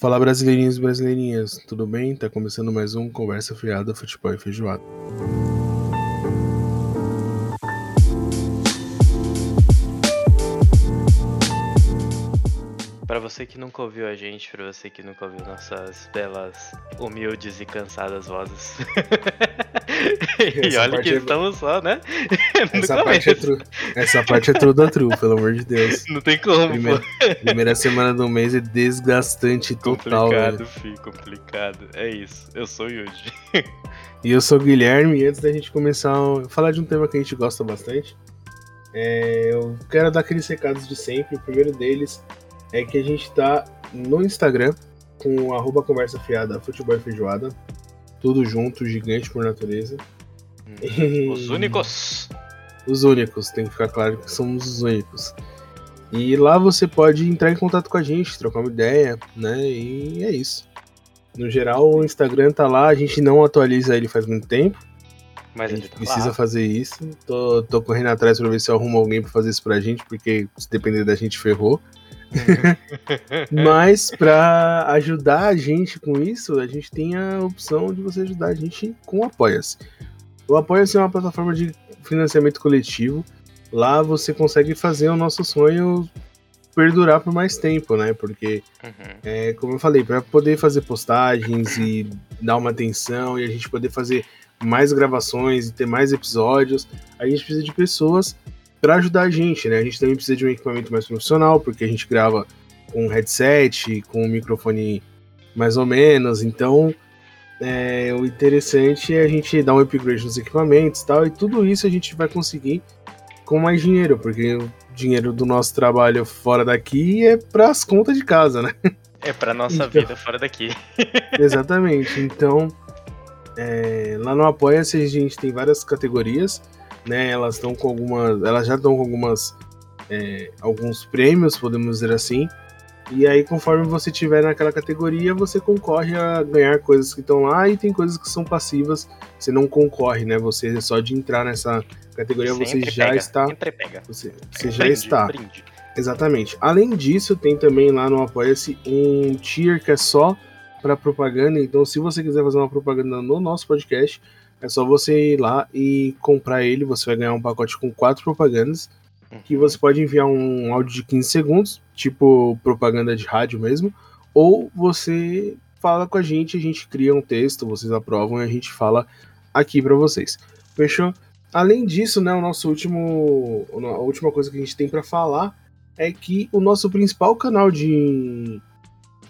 Fala brasileirinhos e brasileirinhas, tudo bem? Tá começando mais um Conversa Fiada Futebol e Feijoada. Para você que nunca ouviu a gente, para você que nunca ouviu nossas belas, humildes e cansadas vozes. e olha que é- estamos só, né? No Essa parte, é tru... Essa parte é true da true, pelo amor de Deus. Não tem como, Primeira, primeira semana do mês é desgastante total, complicado, velho. fi, complicado. É isso. Eu sou o Yuji. E eu sou o Guilherme, e antes da gente começar a falar de um tema que a gente gosta bastante, é, eu quero dar aqueles recados de sempre. O primeiro deles é que a gente tá no Instagram com o arroba conversa fiada, futebol e feijoada. Tudo junto, gigante por natureza. E- Os únicos. Os únicos, tem que ficar claro que somos os únicos. E lá você pode entrar em contato com a gente, trocar uma ideia, né? E é isso. No geral, o Instagram tá lá, a gente não atualiza ele faz muito tempo. Mas a gente tá precisa lá. fazer isso. Tô, tô correndo atrás pra ver se eu arrumo alguém pra fazer isso pra gente, porque se depender da gente, ferrou. Mas pra ajudar a gente com isso, a gente tem a opção de você ajudar a gente com Apoia-se. O Apoia-se é uma plataforma de financiamento coletivo. Lá você consegue fazer o nosso sonho perdurar por mais tempo, né? Porque Uhum. é, como eu falei, para poder fazer postagens e dar uma atenção e a gente poder fazer mais gravações e ter mais episódios, a gente precisa de pessoas para ajudar a gente, né? A gente também precisa de um equipamento mais profissional, porque a gente grava com um headset, com um microfone mais ou menos, então é, o interessante é a gente dar um upgrade nos equipamentos e tal, e tudo isso a gente vai conseguir com mais dinheiro, porque o dinheiro do nosso trabalho fora daqui é para as contas de casa, né? É pra nossa Então. vida fora daqui. Exatamente. Então, é, lá no Apoia-se a gente tem várias categorias, né? Elas estão com algumas. Elas já estão com algumas. é, alguns prêmios, podemos dizer assim. E aí, conforme você tiver naquela categoria, você concorre a ganhar coisas que estão lá e tem coisas que são passivas. Você não concorre, né? Você é só de entrar nessa categoria, você já pega, está. Sempre pega. Você, você já Brinde, está. brinde. Exatamente. Além disso, tem também lá no Apoia-se um tier que é só para propaganda. Então, se você quiser fazer uma propaganda no nosso podcast, é só você ir lá e comprar ele. Você vai ganhar um pacote com quatro propagandas. Que Uhum. você pode enviar um áudio de 15 segundos, tipo propaganda de rádio mesmo. Ou você fala com a gente, a gente cria um texto, vocês aprovam e a gente fala aqui para vocês. Fechou? Além disso, né, o nosso último, a última coisa que a gente tem para falar é que o nosso principal canal de,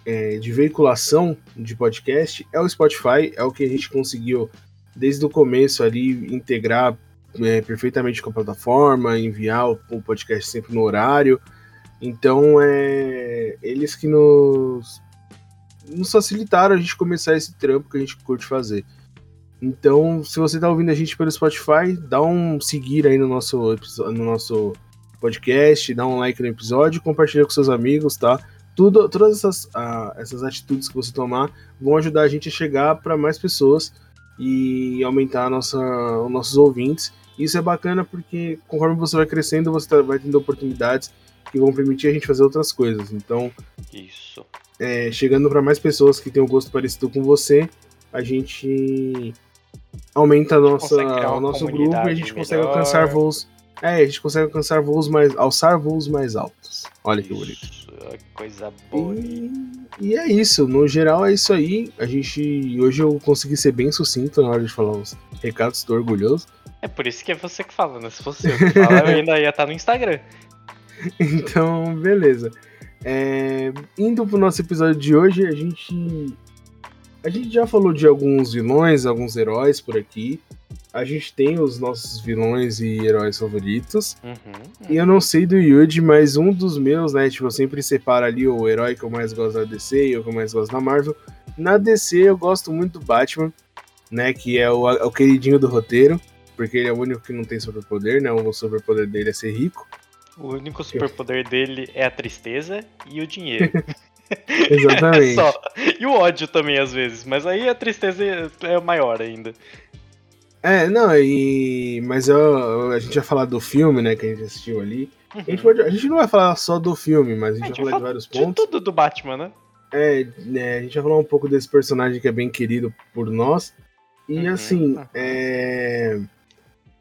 é, de veiculação de podcast é o Spotify, é o que a gente conseguiu desde o começo ali integrar é, perfeitamente com a plataforma, enviar o, o podcast sempre no horário. Então, é eles que nos, nos facilitaram a gente começar esse trampo que a gente curte fazer. Então, se você tá ouvindo a gente pelo Spotify, dá um seguir aí no nosso, no nosso podcast, dá um like no episódio, compartilha com seus amigos, tá? Tudo, todas essas, essas atitudes que você tomar vão ajudar a gente a chegar para mais pessoas e aumentar nossa, os nossos ouvintes. Isso é bacana porque conforme você vai crescendo, você tá- vai tendo oportunidades que vão permitir a gente fazer outras coisas. Então, Isso. é, chegando para mais pessoas que têm um gosto parecido com você, a gente aumenta a nossa, consegue o nosso grupo e a gente consegue melhor. alcançar voos. É, a gente consegue alcançar voos mais. alçar voos mais altos. Olha que bonito. Isso, é coisa boa. E, e é isso, no geral é isso aí. A gente. Hoje eu consegui ser bem sucinto na hora de falar os recados, tô orgulhoso. É por isso que é você que fala, né? Se fosse eu que fala, eu ainda ia estar no Instagram. Então, beleza. É, indo pro nosso episódio de hoje, a gente. A gente já falou de alguns vilões, alguns heróis por aqui. A gente tem os nossos vilões e heróis favoritos. Uhum. E eu não sei do Yuji, mas um dos meus, né? Tipo, eu sempre separo ali o herói que eu mais gosto da DC e o que eu mais gosto da Marvel. Na DC eu gosto muito do Batman, né? Que é o, é o queridinho do roteiro. Porque ele é o único que não tem superpoder, né? O superpoder dele é ser rico. O único superpoder dele é a tristeza e o dinheiro. Exatamente. Só. E o ódio também, às vezes. Mas aí a tristeza é maior ainda. É, não, e. Mas eu, a gente vai falar do filme, né, que a gente assistiu ali. A gente, pode- a gente não vai falar só do filme, mas a gente, A gente vai falar de vários de pontos. tudo do Batman, né? É, né, a gente vai falar um pouco desse personagem que é bem querido por nós. E Uhum, assim, uhum. é...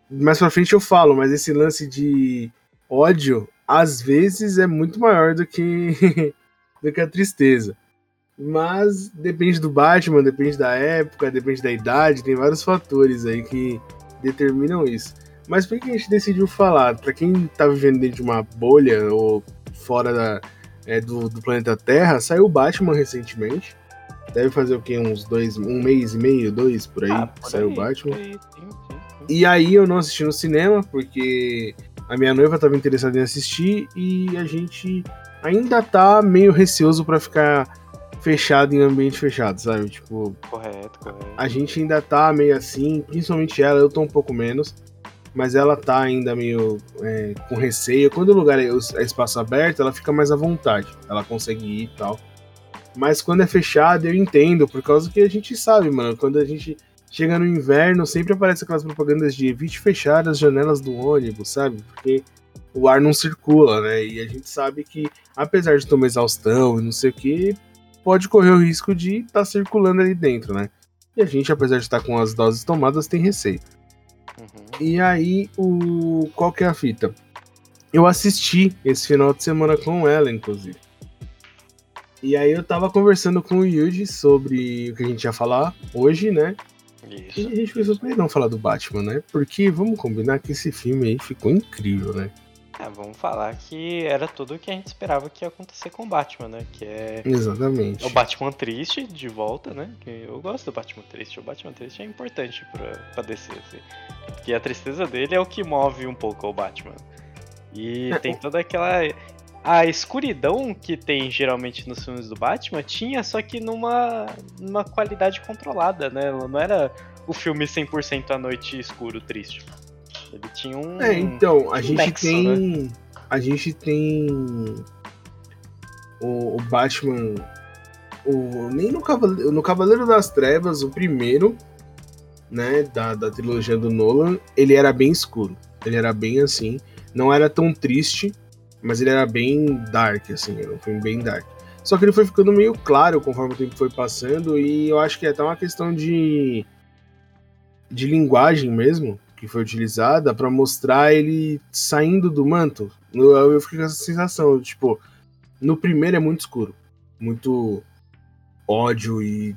mais pra frente eu falo, mas esse lance de ódio, às vezes, é muito maior do que, do que a tristeza. Mas depende do Batman, depende da época, depende da idade, tem vários fatores aí que determinam isso. Mas por que a gente decidiu falar? Pra quem tá vivendo dentro de uma bolha ou fora da, é, do, do planeta Terra, saiu o Batman recentemente. Deve fazer o quê? Uns dois, um mês e meio, dois por aí, Ah, que por saiu o Batman. aí, sim, sim, sim. E aí eu não assisti no cinema, porque a minha noiva estava interessada em assistir e a gente ainda tá meio receoso pra ficar fechado em ambiente fechado, sabe? Tipo, Correto, correto. a gente ainda tá meio assim, principalmente ela, eu tô um pouco menos, mas ela tá ainda meio é, com receio. Quando o lugar é, é espaço aberto, ela fica mais à vontade, ela consegue ir e tal. Mas quando é fechado, eu entendo, por causa que a gente sabe, mano, quando a gente chega no inverno, sempre aparece aquelas propagandas de evite fechar as janelas do ônibus, sabe? Porque o ar não circula, né? E a gente sabe que, apesar de ter uma exaustão e não sei o que, pode correr o risco de estar circulando ali dentro, né? E a gente, apesar de estar com as doses tomadas, tem receio. Uhum. E aí, o qual que é a fita? Eu assisti esse final de semana com ela, inclusive. E aí eu tava conversando com o Yuji sobre o que a gente ia falar hoje, né? E Isso. a gente pensou, que não falar do Batman, né? Porque vamos combinar que esse filme aí ficou incrível, né? É, vamos falar que era tudo o que a gente esperava que ia acontecer com o Batman, né? Que é Exatamente. o Batman triste de volta, né? Que eu gosto do Batman triste. O Batman triste é importante pra, pra descer, assim. Porque a tristeza dele é o que move um pouco o Batman. E É, tem toda aquela. A escuridão que tem geralmente nos filmes do Batman tinha, só que numa, numa qualidade controlada, né? Ela Não era o filme 100% à noite escuro, triste. Ele tinha um. É, então, a gente nexo, tem. A gente tem. O, o Batman. O, nem no Cavaleiro, no Cavaleiro das Trevas, o primeiro, né, da, da trilogia do Nolan, ele era bem escuro. Ele era bem assim. Não era tão triste, mas ele era bem dark, assim. Era um filme bem dark. Só que ele foi ficando meio claro conforme o tempo foi passando, e eu acho que é até uma questão de. de linguagem mesmo, que foi utilizada pra mostrar ele saindo do manto. Eu, eu fiquei com essa sensação, tipo, no primeiro é muito escuro, muito ódio e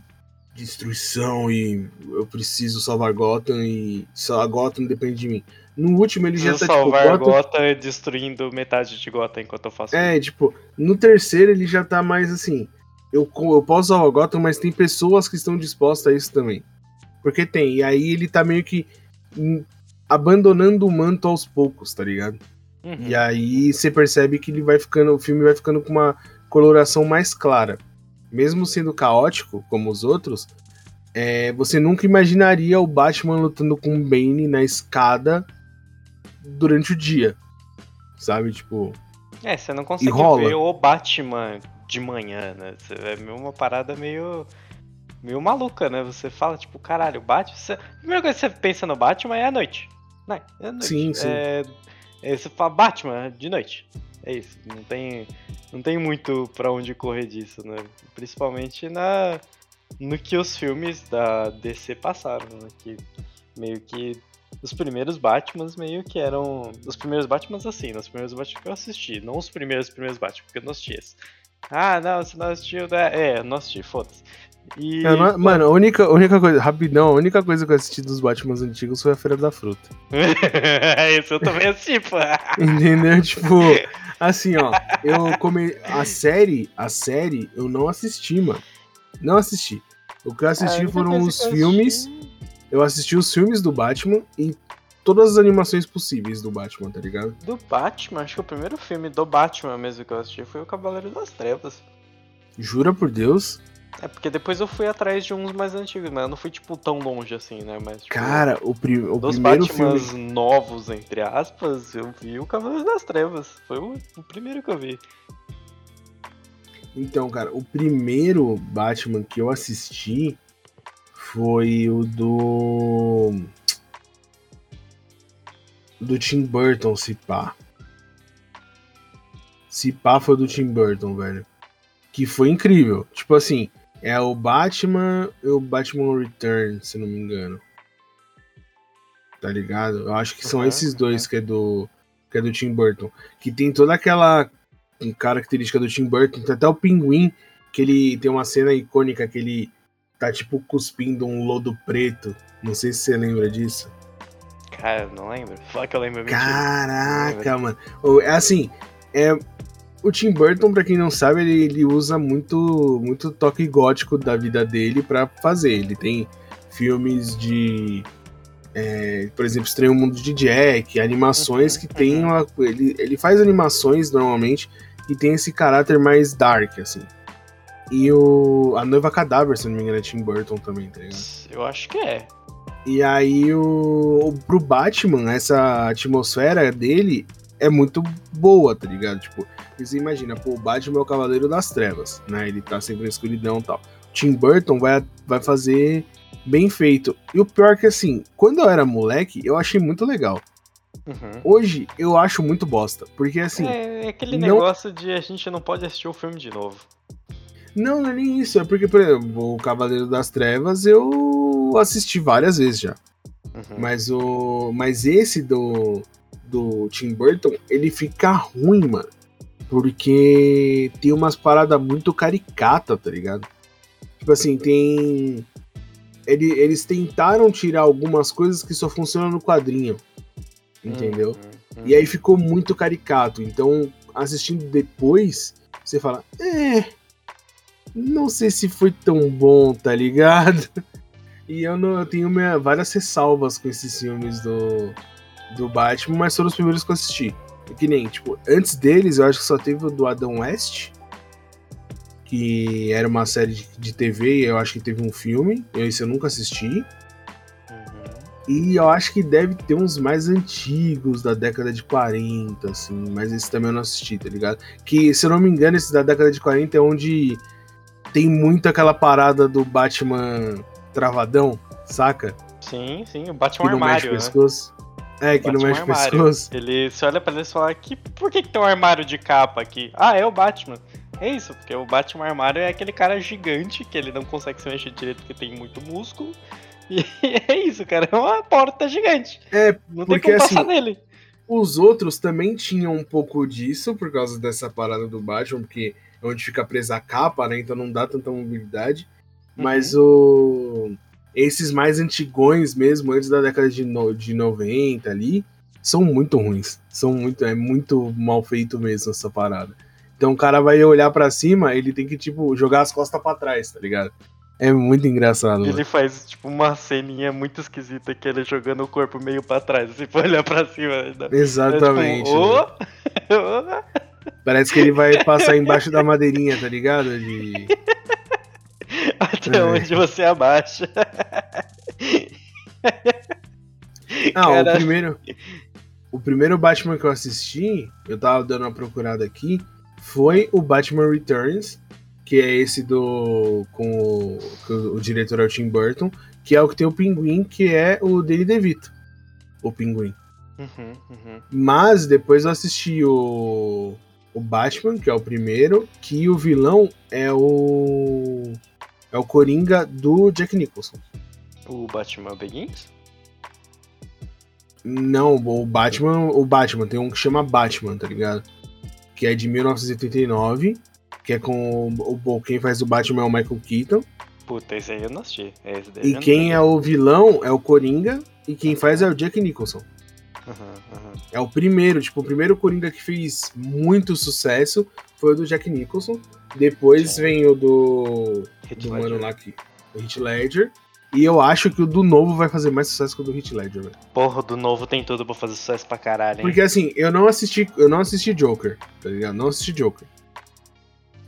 destruição e eu preciso salvar Gotham e só Gotham depende de mim. No último ele já tá tipo salvar Gotham, Gotham destruindo metade de Gotham enquanto eu faço é, tipo, no terceiro ele já tá mais assim, eu, eu posso salvar Gotham, mas tem pessoas que estão dispostas a isso também. Porque tem, e aí ele tá meio que hum, abandonando o manto aos poucos, tá ligado? Uhum. E aí você percebe que ele vai ficando, o filme vai ficando com uma coloração mais clara. Mesmo sendo caótico, como os outros, é, você nunca imaginaria o Batman lutando com o Bane na escada durante o dia. Sabe, tipo. É, você não consegue ver o Batman de manhã, né? É meio uma parada meio. meio maluca, né? Você fala, tipo, caralho, Batman. Você... A primeira coisa que você pensa no Batman é a noite. Né? É a noite. Sim, sim. É... é, você fala Batman de noite. É isso. Não tem, não tem muito pra onde correr disso, né? Principalmente na no que os filmes da DC passaram, né? Que meio que os primeiros Batmans meio que eram. Os primeiros Batmans assim, os primeiros Batman que eu assisti, não os primeiros primeiros Batman, porque eu não assisti esse. Ah, não, você não assistiu, né? É, não assisti, foda-se. E. eu não- mano, a única, a única coisa, rapidão, a única coisa que eu assisti dos Batmans antigos foi a Feira da Fruta. Esse eu também assisti, pô. Entendeu? tipo, assim, ó, eu come... a série, a série eu não assisti, mano. Não assisti. O que eu assisti única foram os filmes. assisti- Eu assisti os filmes do Batman e todas as animações possíveis do Batman, tá ligado? Do Batman, acho que o primeiro filme do Batman mesmo que eu assisti foi o Cavaleiro das Trevas. Jura por Deus. É porque depois eu fui atrás de uns mais antigos, mas eu não fui, tipo, tão longe assim, né? Mas, tipo, Cara, o, pri... o dos primeiro Batmans filme. novos, entre aspas, eu vi o Cavaleiro das Trevas. Foi o, o primeiro que eu vi. Então, cara, o primeiro Batman que eu assisti foi o do. Do Tim Burton, se pá. Se pá foi do Tim Burton, velho. que foi incrível. Tipo assim, é o Batman e o Batman Return, se não me engano. Tá ligado? Eu acho que são Uhum, esses dois que é do que é do Tim Burton, que tem toda aquela característica do Tim Burton, tem até o pinguim que ele tem uma cena icônica que ele tá tipo cuspindo um lodo preto. Não sei se você lembra disso. Cara, não lembro. Fala que eu lembro mentira. Caraca, mano. O- É assim, é o Tim Burton, pra quem não sabe, ele, ele usa muito muito toque gótico da vida dele pra fazer. Ele tem filmes de é, por exemplo, Estranho Mundo de Jack, animações que tem uma, ele, ele faz animações normalmente que tem esse caráter mais dark assim. E o a Noiva Cadáver, se não me engano, é Tim Burton também, tá ligado? Eu acho que é. E aí, o, pro Batman, essa atmosfera dele é muito boa, tá ligado? Tipo, você imagina, pô, o Batman é o Cavaleiro das Trevas, né? Ele tá sempre na escuridão e tal. Tim Burton vai, vai fazer bem feito. E o pior é que, assim, quando eu era moleque, eu achei muito legal. Uhum. Hoje, eu acho muito bosta. Porque, assim, é aquele não- negócio de a gente não pode assistir o filme de novo. Não, não é nem isso. É porque, por exemplo, o Cavaleiro das Trevas eu assisti várias vezes já. Uhum. Mas o. Mas esse do. Do Tim Burton, ele fica ruim, mano. Porque tem umas paradas muito caricata, tá ligado? Tipo assim, tem. Ele- eles tentaram tirar algumas coisas que só funcionam no quadrinho. Entendeu? Uhum. E aí ficou muito caricato. Então, assistindo depois, você fala, é. Não sei se foi tão bom, tá ligado? E eu, não, eu tenho minha- várias ressalvas com esses filmes do, do Batman, mas foram os primeiros que eu assisti. Que nem, tipo, antes deles, eu acho que só teve o do Adam West, que era uma série de, de TV, e eu acho que teve um filme. Esse eu nunca assisti. Uhum. E eu acho que deve ter uns mais antigos, da década de 40, assim, mas esse também eu não assisti, tá ligado? Que, se eu não me engano, esse da década de 40 é onde tem muito aquela parada do Batman travadão, saca? Sim, sim, o Que Batman não mexe armário, né? pescoço. É, que não Batman mexe o armário. pescoço. Ele se olha pra ele e fala que por que, que tem um armário de capa aqui? Ah, é o Batman. É isso, porque o Batman armário é aquele cara gigante que ele não consegue se mexer direito porque tem muito músculo. E é isso, cara. É uma porta gigante. É, Não tem porque como passar assim, nele. Os outros também tinham um pouco disso, por causa dessa parada do Batman, porque onde fica presa a capa, né? Então não dá tanta mobilidade. Mas o. Esses mais antigões mesmo, antes da década de, no... de 90 ali, são muito ruins. São muito. É muito mal feito mesmo essa parada. Então o cara vai olhar pra cima, ele tem que, tipo, jogar as costas pra trás, tá ligado? É muito engraçado. mano. Ele faz, tipo, uma ceninha muito esquisita que ele jogando o corpo meio pra trás, assim, pra olhar pra cima. Exatamente. É, tipo, "Ô!" Parece que ele vai passar embaixo da madeirinha, tá ligado? De... Até É. onde você abaixa. Ah, Cara. o primeiro. O primeiro Batman que eu assisti, eu tava dando uma procurada aqui, foi o Batman Returns, que é esse do. com o, que o, o diretor é o Tim Burton, que é o que tem o pinguim, que é o Danny DeVito. O pinguim. Uhum, uhum. Mas depois eu assisti o. O Batman, que é o primeiro, que o vilão é o. É o Coringa do Jack Nicholson. O Batman Begins? Não, o Batman, o Batman, tem um que chama Batman, tá ligado? Que é de 1989, que é com o, quem faz o Batman é o Michael Keaton, Puta, esse aí eu não assisti. E quem é o vilão é o Coringa, e quem faz é o Jack Nicholson. Uhum, uhum. É o primeiro, tipo, o primeiro Coringa que fez muito sucesso foi o do Jack Nicholson. Depois Sim. vem o do Heath do Ledger. mano lá que o Heath Ledger. E eu acho que o do novo vai fazer mais sucesso que o do Heath Ledger, velho. Porra, do novo tem tudo pra fazer sucesso pra caralho, hein? Porque assim, eu não assisti, eu não assisti Joker, tá ligado? Não assisti Joker.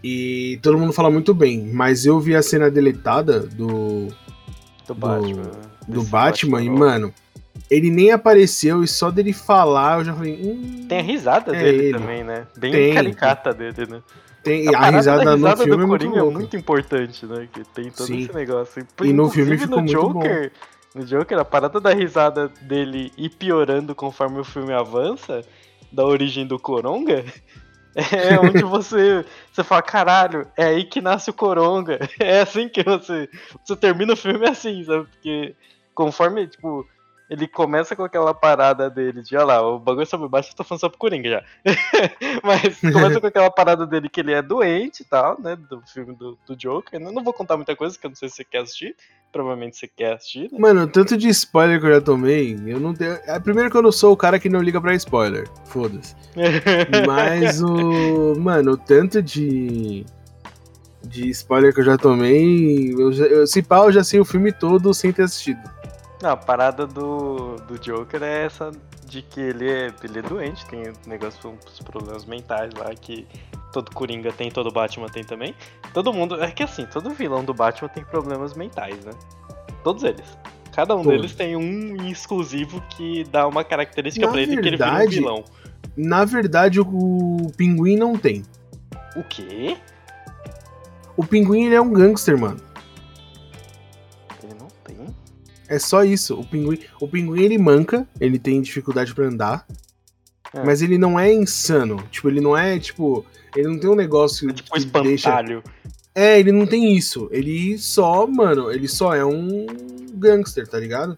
E todo mundo fala muito bem, mas eu vi a cena deletada do, Do Batman. do desse Batman, e, novo. mano, ele nem apareceu e só dele falar eu já falei. Hum, Tem a risada É dele ele. também, né? Bem Tem. caricata dele, né? tem- A a, risada, da no risada filme do é muito Coringa é louca. muito importante, né? Que tem todo Sim. esse negócio. E no filme ficou no muito. Joker, No Joker, a parada da risada dele ir piorando conforme o filme avança, da origem do Coronga, É onde você, você fala, caralho, é aí que nasce o Coronga. É assim que você, você termina o filme assim, sabe? Porque conforme, tipo, ele começa com aquela parada dele de, olha lá, o bagulho sobre baixo eu tô falando só pro Coringa já. Mas começa com aquela parada dele que ele é doente e tal, né? Do filme do, do Joker. Eu não vou contar muita coisa, que eu não sei se você quer assistir. Provavelmente você quer assistir. Né? Mano, tanto de spoiler que eu já tomei, eu não tenho. É, primeiro que eu não sou o cara que não liga pra spoiler. Foda-se. Mas o. Mano, o tanto de. De spoiler que eu já tomei. Eu, eu, se pá, eu já sei o filme todo sem ter assistido. Não, a parada do, do Joker é essa de que ele é, ele é doente, tem um negócio os problemas mentais lá que todo Coringa tem, todo Batman tem também. Todo mundo. É que assim, todo vilão do Batman tem problemas mentais, né? Todos eles. Cada um Todos. deles tem um exclusivo que dá uma característica na pra ele verdade, que ele vira um vilão. Na verdade, o, o Pinguim não tem. O quê? O Pinguim ele é um gangster, mano. É só isso. O pinguim, o pinguim ele manca, ele tem dificuldade para andar. É. Mas ele não é insano. Tipo, ele não é, tipo. Ele não tem um negócio. É tipo um espantalho. Deixa... É, ele não tem isso. Ele só, mano, ele só é um gangster, tá ligado?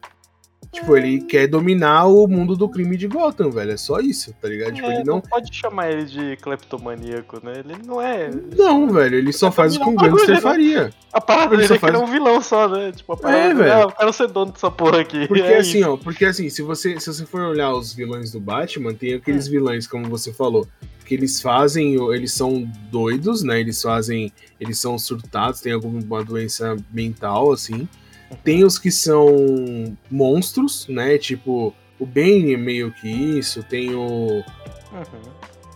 Tipo, ele quer dominar o mundo do crime de Gotham, velho. É só isso, tá ligado? Tipo, é, ele não... não pode chamar ele de cleptomaníaco, né? Ele não é. Não, velho, ele só faz o que um gangster faria. A parada dele é faz... que ele é um vilão só, né? Tipo, a parada é, velho. Ah, eu quero ser dono dessa porra aqui. Porque é assim, isso. ó, porque assim, se você, se você for olhar os vilões do Batman, tem aqueles vilões, como você falou, que eles fazem, eles são doidos, né? Eles fazem, eles são surtados, tem alguma doença mental, assim. Tem os que são monstros, né? Tipo, o Bane é meio que isso. Tem o. Uhum.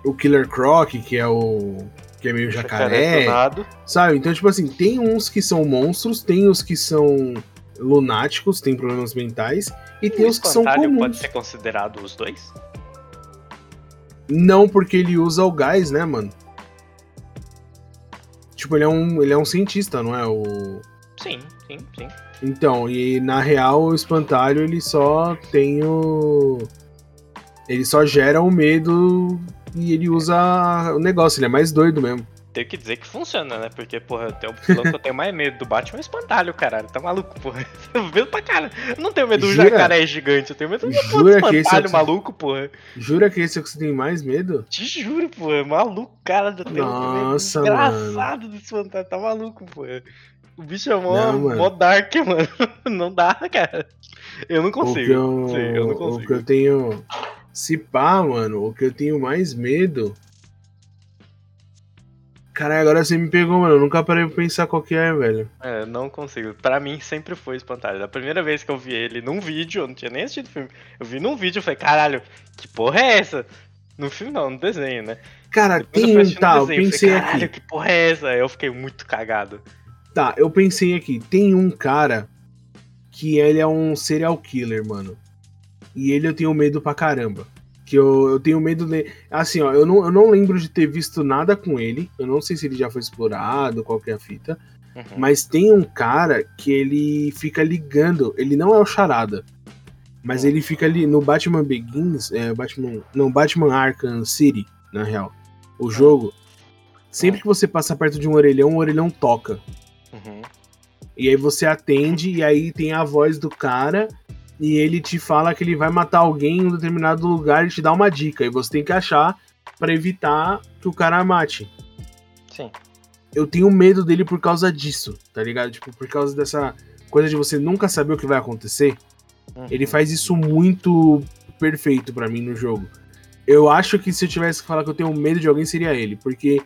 O Killer Croc, que é o. Que é meio jacaré. jacaré sabe? Então, tipo assim, tem uns que são monstros, tem os que são lunáticos, tem problemas mentais, e, tem os que são comuns. pode ser considerado os dois? Não, porque ele usa o gás, né, mano? Tipo, ele é um, ele é um cientista, não é? O... Sim, sim, sim. Então, e na real o espantalho ele só tem o. Ele só gera o medo e ele usa o negócio, ele é mais doido mesmo. Tenho que dizer que funciona, né? Porque, porra, tem o vilão que eu tenho mais medo do Batman é o espantalho, caralho. Tá maluco, porra. Eu medo pra cara. Eu não tenho medo do jacaré gigante, eu tenho medo do Jura espantalho que esse é... maluco, porra. Jura que esse é o que você tem mais medo? Te juro, porra. Maluco, cara. Eu tenho Nossa, medo engraçado mano. desse espantalho. Tá maluco, porra. O bicho é mó, não, mó dark, mano. Não dá, cara. Eu não consigo. Eu, Sim, eu não consigo. O que eu tenho. Se pá, mano, o que eu tenho mais medo. Caralho, agora você me pegou, mano. Eu nunca parei pra pensar qual que é, velho. É, não consigo. Pra mim sempre foi espantalho. Da primeira vez que eu vi ele num vídeo, eu não tinha nem assistido o filme. Eu vi num vídeo e falei, caralho, que porra é essa? No filme não, no desenho, né? Cara, Depois tem um tal, pensei falei, aqui. que porra é essa? Eu fiquei muito cagado. Tá, eu pensei aqui, tem um cara que ele é um serial killer, mano. E ele eu tenho medo pra caramba. Que eu, eu tenho medo de. Assim, ó, eu não, eu não lembro de ter visto nada com ele. Eu não sei se ele já foi explorado, qualquer é fita. Uhum. Mas tem um cara que ele fica ligando. Ele não é o Charada. Mas uhum. ele fica ali no Batman Begins. É, Batman. Não, Batman Arkham City, na real. O uhum. jogo. Sempre que você passa perto de um orelhão, o orelhão toca. Uhum. E aí você atende, e aí tem a voz do cara, e ele te fala que ele vai matar alguém em um determinado lugar e te dá uma dica. E você tem que achar para evitar que o cara mate. Sim. Eu tenho medo dele por causa disso, tá ligado? Tipo, por causa dessa coisa de você nunca saber o que vai acontecer. Uhum. Ele faz isso muito perfeito para mim no jogo. Eu acho que se eu tivesse que falar que eu tenho medo de alguém, seria ele, porque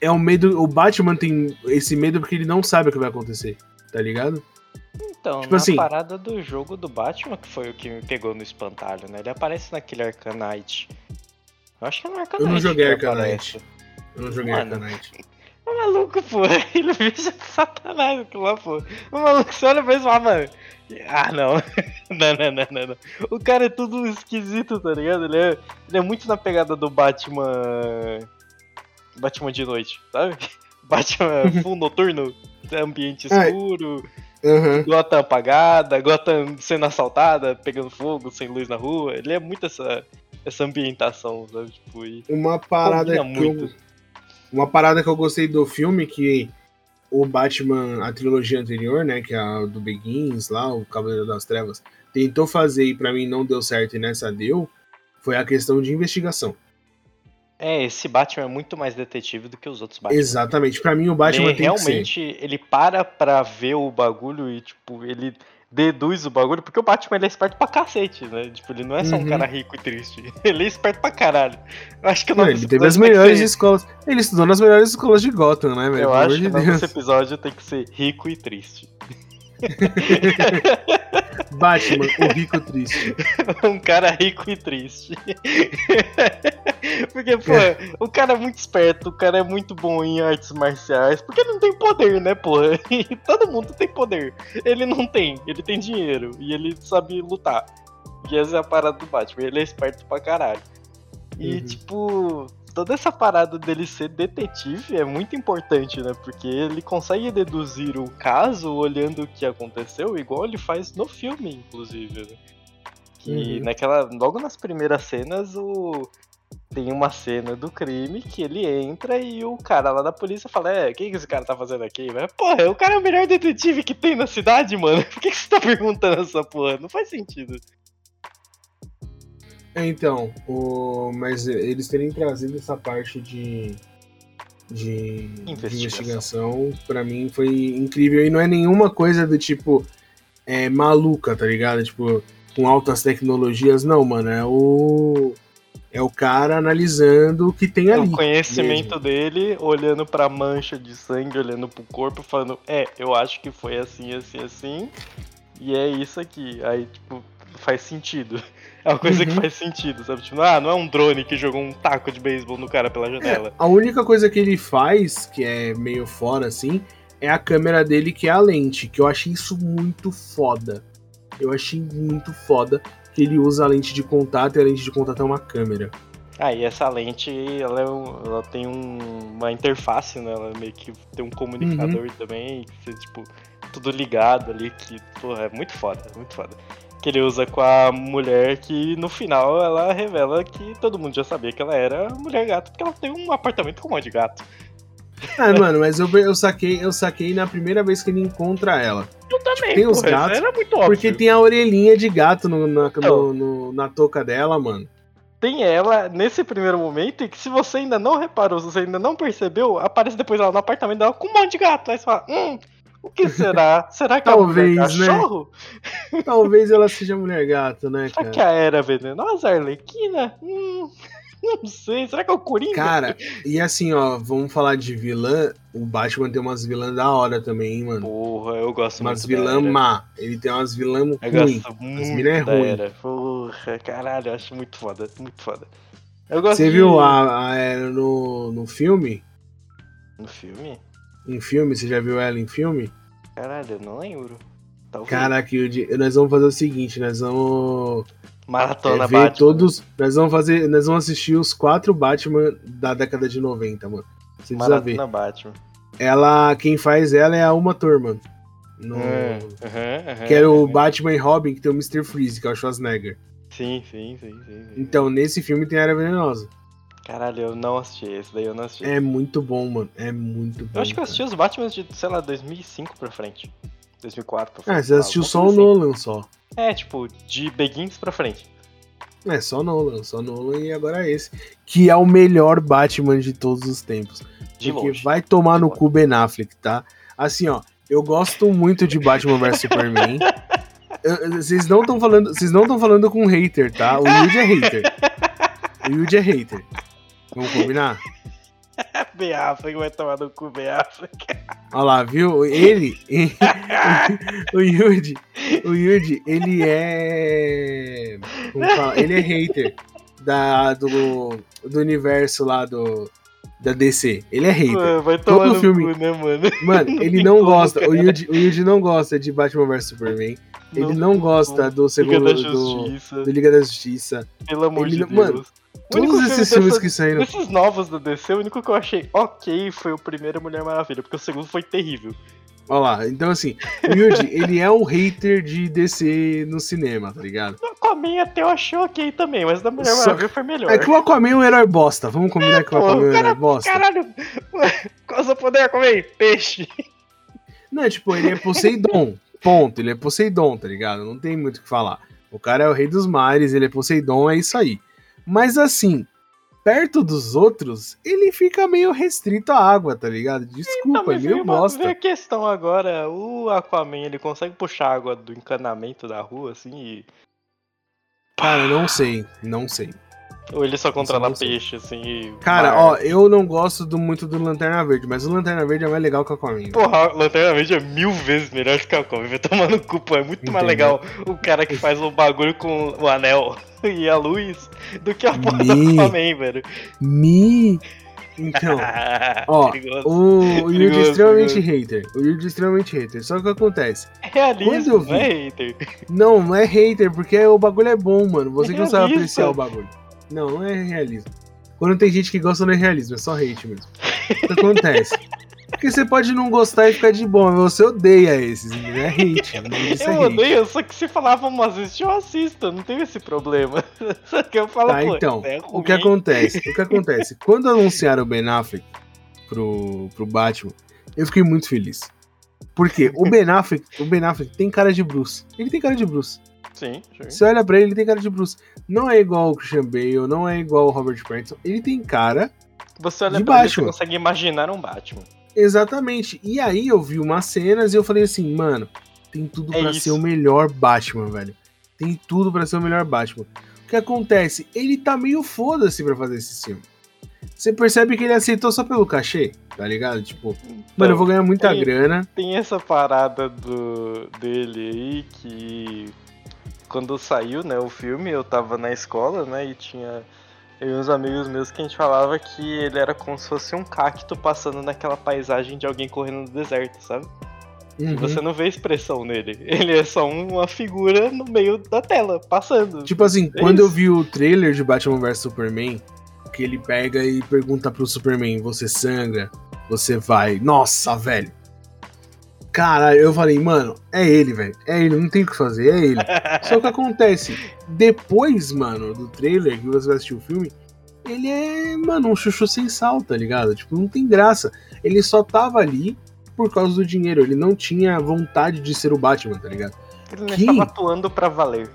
é um medo. O Batman tem esse medo porque ele não sabe o que vai acontecer, tá ligado? Então, tipo na assim, parada do jogo do Batman, que foi o que me pegou no espantalho, né? Ele aparece naquele Arcanite. Eu acho que é no Arcanite. Eu não joguei Arcanite. Eu não joguei Mano, Arcanite. O maluco, pô, ele veja satanás aquilo lá, pô. O maluco, você olha mesmo, ah, mano. Ah, não. não, não, não, não, não. O cara é tudo esquisito, tá ligado? Ele é, ele é muito na pegada do Batman Batman de noite, sabe? Batman full noturno, ambiente escuro, uhum. Gotham apagada, Gotham sendo assaltada, pegando fogo, sem luz na rua. Ele é muito essa, essa ambientação, sabe? Tipo, Uma parada que eu, muito. uma parada que eu gostei do filme que o Batman, a trilogia anterior, né, que é a do Begins lá, o Cavaleiro das Trevas, tentou fazer e pra mim não deu certo e nessa deu, foi a questão de investigação. É, esse Batman é muito mais detetive do que os outros Batman. Exatamente. Pra mim o Batman ele tem que ser. realmente ele para pra ver o bagulho e, tipo, ele deduz o bagulho, porque o Batman ele é esperto pra cacete, né? Tipo, ele não é só um Uhum. cara rico e triste. Ele é esperto pra caralho. Eu acho que o nome ele teve as melhores escolas. Ele estudou nas melhores escolas de Gotham, né, velho? Eu Pelo acho que o nome desse episódio tem que ser rico e triste. Batman, o rico triste. um cara rico e triste. Porque, pô, o cara é muito esperto, o cara é muito bom em artes marciais, porque ele não tem poder, né, porra? E todo mundo tem poder. Ele não tem, ele tem dinheiro e ele sabe lutar. E essa é a parada do Batman, ele é esperto pra caralho. E, Uhum. tipo, toda essa parada dele ser detetive é muito importante, né? Porque ele consegue deduzir o caso olhando o que aconteceu, igual ele faz no filme, inclusive, né? Que Uhum. naquela. Logo nas primeiras cenas, o. Tem uma cena do crime que ele entra e o cara lá da polícia fala: É, o que, que esse cara tá fazendo aqui? Mas, porra, o cara é o melhor detetive que tem na cidade, mano. Por que, que você tá perguntando essa porra? Não faz sentido. É, então, o... mas eles terem trazido essa parte de, de, Investigação. investigação, pra mim foi incrível. E não é nenhuma coisa do tipo é, maluca, tá ligado? Tipo, com altas tecnologias, não, mano. É o. É o cara analisando o que tem É ali. o conhecimento dele, olhando pra mancha de sangue, olhando pro corpo, falando: É, eu acho que foi assim, assim, assim. E é isso aqui. Aí, tipo, faz sentido. É uma coisa que Uhum. faz sentido, sabe? Tipo, ah, não é um drone que jogou um taco de beisebol no cara pela janela. A única coisa que ele faz, que é meio fora assim, é a câmera dele, que é a lente, que eu achei isso muito foda. Eu achei muito foda que ele usa a lente de contato e a lente de contato é uma câmera. Ah, e essa lente, ela, é um- ela tem um- uma interface, né? Ela meio que tem um comunicador Uhum. também, que você, tipo, tudo ligado ali, que, porra, é muito foda, é muito foda. Que ele usa com a mulher que no final ela revela que todo mundo já sabia que ela era mulher gato, porque ela tem um apartamento com um monte de gato. Ah, mano, mas eu, eu saquei, eu saquei na primeira vez que ele encontra ela. Eu também, tem os gatos, era muito óbvio. Porque tem a orelhinha de gato no- na, Então. no- no- na touca dela, mano. Tem ela nesse primeiro momento e que se você ainda não reparou, se você ainda não percebeu, aparece depois ela no apartamento dela com um monte de gato. Aí você fala, hum, o que será? Será que é Talvez, né? cachorro? Talvez ela seja mulher gato, né, Será cara? que a Era venenosa, a Arlequina? Hum, não sei. Será que é o Coringa? Cara, e assim, ó, vamos falar de vilã. O Batman tem umas vilãs da hora também, hein, mano. Porra, eu gosto Umas muito da vilã má. Ele tem umas vilã Eu ruins. gosto muito mina é ruim. Era. Porra, caralho, eu acho muito foda, muito foda. Eu gosto Você de- viu a, a Era no, no filme? No filme? Em filme? Você já viu ela em filme? Caralho, eu não lembro. Talvez. Caraca, nós vamos fazer o seguinte, nós vamos é, Maratona ver Batman. todos. Nós vamos fazer. Nós vamos assistir os quatro Batman da década de 90, mano. Você precisa ver. Maratona Batman. Ela. Quem faz ela é a Uma Thurman. No, É, aham, aham, Que era o. Batman e Robin, que tem o Mr. Freeze, que é o Schwarzenegger. Sim, sim, sim, sim. sim. Então, nesse filme tem a Era Venenosa. Caralho, eu não assisti esse daí, eu não assisti. É muito bom, mano. É muito bom. eu acho que eu cara. assisti os Batman de, sei lá, 2005 pra frente. 2004 pra frente. Ah, você assistiu só o coisa Nolan só. assim. É, tipo, de Begins pra frente. É, só Nolan, só Nolan e agora esse. Que é o melhor Batman de todos os tempos. De Porque longe. vai tomar no cu Ben Affleck, tá? Assim, ó, eu gosto muito de Batman vs Superman. Vocês não estão falando, vocês não estão falando com hater, tá? O Yuji é hater. O Yuji é hater. Vamos combinar? Ben Affleck vai tomar no cu, Affleck. Olha lá, viu? Ele, o Yuji, o Yuji, ele é? Ele é hater da do, do universo lá do da DC. Ele é hater. Mano, vai tomar Todo no filme- cu, né, mano? Mano, Não ele não gosta. O cara. Yuji, o Yuji não gosta de Batman vs Superman. Ele não, tem gosta do Liga segundo da do, do Liga da Justiça. pelo amor ele de não- Deus. mano, O único Todos esses filmes dessa- que saíram. Desses novos da DC, o único que eu achei ok foi o primeiro Mulher Maravilha, porque o segundo foi terrível. Olha lá, então assim, o Yuji, ele é um hater de DC no cinema, tá ligado? Com Aquaman até eu achei ok também, mas da Mulher Só- Maravilha foi melhor. É que o Aquaman é um herói bosta. Vamos combinar que o Aquaman é um herói bosta. Caralho, qual é o seu poder, Aquaman? Peixe. Não, tipo, ele é Poseidon. Ponto. Ele é Poseidon, tá ligado? Não tem muito o que falar. O cara é o rei dos mares, ele é Poseidon, é isso aí. Mas assim, perto dos outros, ele fica meio restrito à água, tá ligado? Desculpa, Não, é mas veio meio bosta. a questão agora, o Aquaman, ele consegue puxar água do encanamento da rua, assim, e... Cara, não sei, não sei. Ou ele só sei. peixe, assim, e... Cara, ó, eu não gosto do- muito do Lanterna Verde, mas o Lanterna Verde é mais legal que o Aquaman. Porra, Lanterna Verde é mil vezes melhor que o Aquaman, vai tomar no cu, pô, é muito mais legal o cara que faz o bagulho com o anel e a luz do que a porra do Me. Aquaman, velho. Me. Então, ó, Perigoso. o, o Yuji é extremamente perigoso. hater. O Yuji é extremamente hater. Só que o que acontece? É realismo, quando eu não é hater. Não, não é hater, porque o bagulho é bom, mano. Você É que não sabe apreciar o bagulho. Não, não é realismo. Quando tem gente que gosta, não é realismo, é só hate mesmo. O que acontece? Porque você pode não gostar e ficar de bom, mas você odeia esses, entendeu? É hate. disso é Eu hate. odeio, só que se falar vamos assistir, eu assisto, não tenho esse problema. Só que eu falo, Tá, então, é o que acontece? O que acontece? Quando anunciaram o Ben Affleck pro, pro Batman, eu fiquei muito feliz. Porque o Ben Affleck, o Ben Affleck tem cara de Bruce. Ele tem cara de Bruce. Sim, sim. Você olha pra ele, ele tem cara de Bruce. Não é igual o Christian Bale, não é igual o Robert Pattinson. Ele tem cara Você olha de pra ele, você Batman. consegue imaginar um Batman. Exatamente. E aí eu vi umas cenas e eu falei assim, mano, tem tudo É pra isso. ser o melhor Batman, velho. Tem tudo pra ser o melhor Batman. O que acontece? Ele tá meio foda-se pra fazer esse filme. Você percebe que ele aceitou só pelo cachê, tá ligado? Tipo, mano, eu vou ganhar muita ele- grana. Tem essa parada do dele aí que quando saiu, né, o filme, eu tava na escola, né, e tinha eu e uns amigos meus que a gente falava que ele era como se fosse um cacto passando naquela paisagem de alguém correndo no deserto, sabe? Uhum. Você não vê expressão nele. Ele é só uma figura no meio da tela, passando. Tipo assim, É quando eu isso. vi o trailer de Batman vs Superman, que ele pega e pergunta pro Superman: Você sangra? Você vai. Nossa, velho. Cara, eu falei, mano, é ele, velho. É ele, não tem o que fazer, é ele. Só que o que acontece? Depois, mano, do trailer que você vai assistir o filme, ele é, mano, um chuchu sem sal, tá ligado? Tipo, não tem graça. Ele só tava ali por causa do dinheiro. Ele não tinha vontade de ser o Batman, tá ligado? Ele não Que- estava atuando pra valer.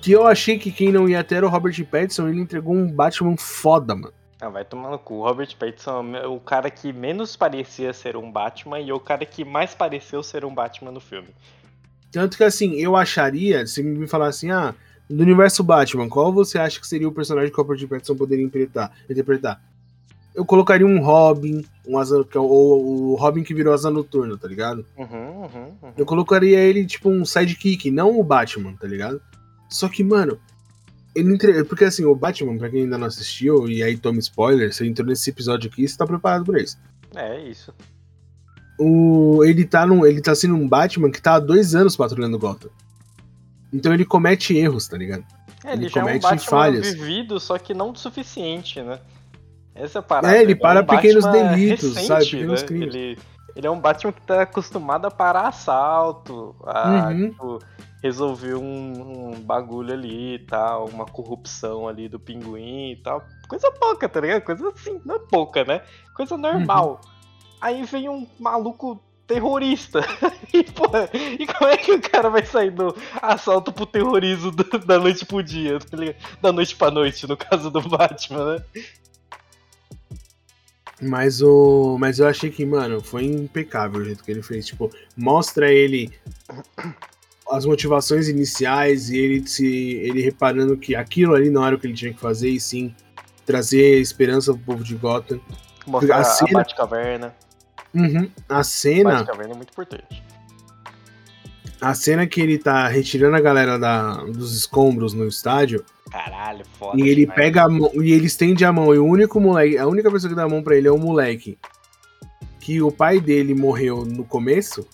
Que eu achei que quem não ia ter era o Robert Pattinson, ele entregou um Batman foda, mano. Ah, vai tomar no cu. O Robert Pattinson é o cara que menos parecia ser um Batman e é o cara que mais pareceu ser um Batman no filme. Tanto que assim, eu acharia, se me falar assim, ah, do universo Batman, qual você acha que seria o personagem que o Robert Pattinson poderia interpretar? interpretar? Eu colocaria um Robin, um asa, é o, o Robin que virou asa noturna, tá ligado? Uhum, uhum, uhum. Eu colocaria ele tipo um sidekick, não o Batman, tá ligado? Só que, mano, ele entre... porque assim, o Batman, pra quem ainda não assistiu, e aí toma spoiler, você entrou nesse episódio aqui, você tá preparado pra isso. É isso. o, ele, tá num, ele tá sendo um Batman que tá há dois anos patrulhando Gotham. Então ele comete erros, tá ligado? É, ele, Ele já é um comete Batman falhas. vivido, só que não o suficiente, né? Essa é a parada. É, ele é para um pequenos Batman delitos, recente, sabe? Pequenos né? crimes. Ele, ele é um Batman que tá acostumado a parar assalto, a Uhum. tipo, resolver um, um bagulho ali e tal, uma corrupção ali do pinguim e tal. Coisa pouca, tá ligado? Coisa assim, não é pouca, né? Coisa normal. Uhum. Aí vem um maluco terrorista. E, porra, e como é que o cara vai sair do assalto pro terrorismo do- da noite pro dia, tá ligado? Da noite pra noite, no caso do Batman, né? Mas o. Mas eu achei que, mano, foi impecável o jeito que ele fez. Tipo, mostra ele as motivações iniciais e ele se. ele reparando que aquilo ali não era o que ele tinha que fazer, e sim trazer esperança pro povo de Gotham. Mostrar A a, cena- Batcaverna. Uhum. A A cena. Batcaverna é muito importante. A cena que ele tá retirando a galera da, dos escombros no estádio. Caralho, foda. E ele demais. pega a mão, e ele estende a mão, e o único moleque, a única pessoa que dá a mão pra ele é o moleque. Que o pai dele morreu no começo,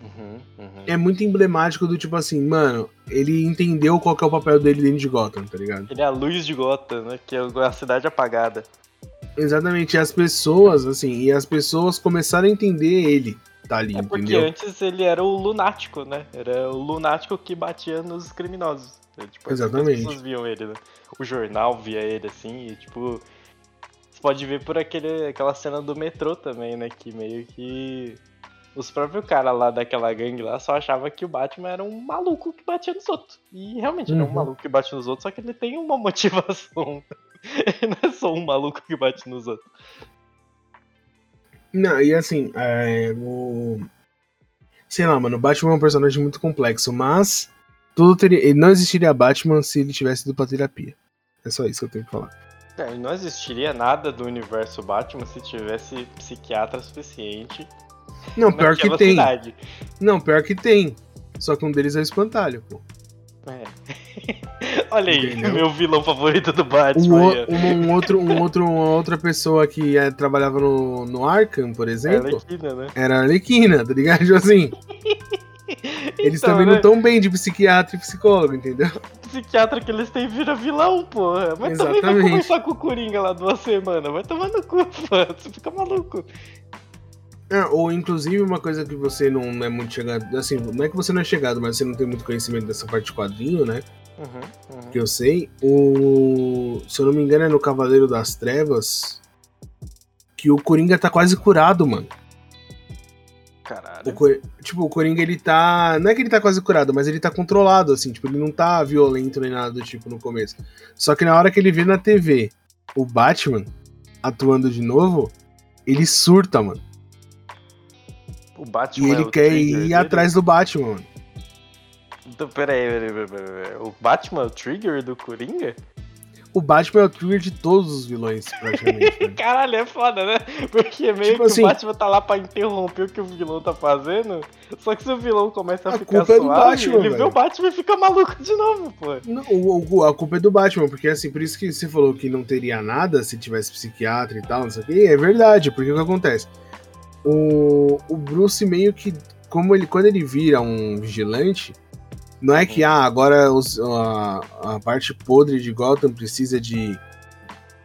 uhum. É muito emblemático do tipo assim, mano, ele entendeu qual que é o papel dele dentro de Gotham, tá ligado? Ele é a luz de Gotham, né? Que é a cidade apagada. Exatamente, e as pessoas, assim, e as pessoas começaram a entender ele, tá ali, É porque entendeu? antes ele era o lunático, né? Era o lunático que batia nos criminosos. Tipo, Exatamente. As pessoas viam ele, né? O jornal via ele, assim, e tipo. Você pode ver por aquele, aquela cena do metrô também, né? Que meio que. Os próprios caras lá daquela gangue lá só achavam que o Batman era um maluco que batia nos outros. E realmente ele é um Uhum. maluco que bate nos outros, só que ele tem uma motivação. ele não é só um maluco que bate nos outros. Não, e assim, é, o. Sei lá, mano, o Batman é um personagem muito complexo, mas tudo teria. Ele não existiria Batman se ele tivesse ido pra terapia. É só isso que eu tenho que falar. É, não existiria nada do universo Batman se tivesse psiquiatra suficiente Não, pior que tem. cidade. Não, pior que tem. Só que um deles é o espantalho, pô. É. Olha aí, Entendeu? meu vilão favorito do Um, Batman. ó. um, um outro, um outro, uma outra pessoa que é, trabalhava no, no Arkham, por É exemplo, Arlequina, né? era a Arlequina, tá ligado? Assim, eles Então, também né? não tão bem de psiquiatra e psicólogo, entendeu? Psiquiatra que eles têm vira vilão, porra. Mas também vai Exatamente. conversar com o Coringa lá duas semanas. Vai tomar no cu, pô. Você fica maluco. Ah, ou inclusive uma coisa que você não é muito chegado, assim, não é que você não é chegado, mas você não tem muito conhecimento dessa parte de quadrinho, né? Uhum, uhum. Que eu sei, o se eu não me engano é no Cavaleiro das Trevas que o Coringa tá quase curado, mano. O Caralho. Cor- tipo, o Coringa ele tá, não é que ele tá quase curado, mas ele tá controlado assim, tipo, ele não tá violento nem nada do tipo no começo. Só que na hora que ele vê na TV o Batman atuando de novo, ele surta, mano. O Batman E é ele o quer ir dele? atrás do Batman. Então, peraí, peraí, peraí, peraí. O Batman é o trigger do Coringa? O Batman é o trigger de todos os vilões, praticamente. né? Caralho, é foda, né? Porque meio Tipo que assim- o Batman tá lá pra interromper o que o vilão tá fazendo. Só que se o vilão começa a, A ficar culpa é do suave, Batman, ele vê velho. o Batman e fica maluco de novo, pô. Não, o- a culpa é do Batman, porque assim, por isso que você falou que não teria nada se tivesse psiquiatra e tal, não sei o que. É verdade, porque o que acontece? O, o Bruce meio que, como ele, quando ele vira um vigilante, não é que ah, agora os- a, a parte podre de Gotham precisa de,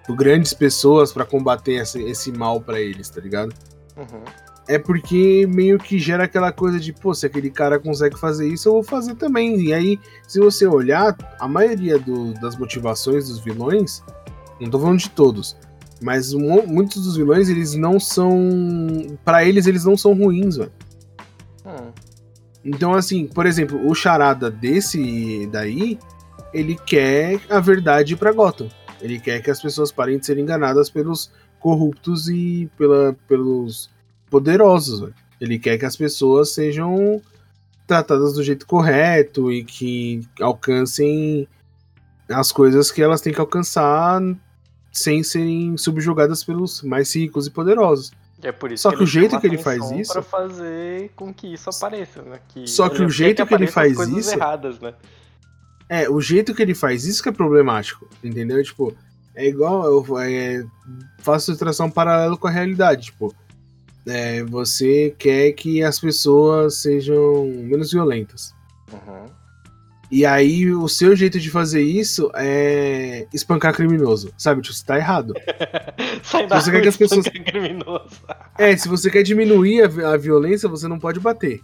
de grandes pessoas pra combater esse, esse mal pra eles, tá ligado? Uhum. É porque meio que gera aquela coisa de, pô, se aquele cara consegue fazer isso, eu vou fazer também. E aí, se você olhar, a maioria do- das motivações dos vilões, não tô falando de todos, mas mu- muitos dos vilões, eles não são. Pra eles, eles não são ruins, velho. Hum. Então, assim, por exemplo, o charada desse daí, ele quer a verdade pra Gotham. Ele quer que as pessoas parem de ser enganadas pelos corruptos e pela, pelos poderosos. velho. Ele quer que as pessoas sejam tratadas do jeito correto e que alcancem as coisas que elas têm que alcançar sem serem subjugadas pelos mais ricos e poderosos. É por isso Só que o ele jeito que ele faz isso- Pra fazer com que isso apareça, né? Que Só que o ele jeito que ele apareça as faz isso- erradas, né? É, o jeito que ele faz isso que é problemático, entendeu? Tipo, é igual eu é, faço tração paralela com a realidade, tipo, é, você quer que as pessoas sejam menos violentas. Uhum. E aí o seu jeito de fazer isso é espancar criminoso, sabe? Tipo, você tá errado. Sai da você quer que as pessoas- criminoso. É, se você quer diminuir a, a violência, você não pode bater.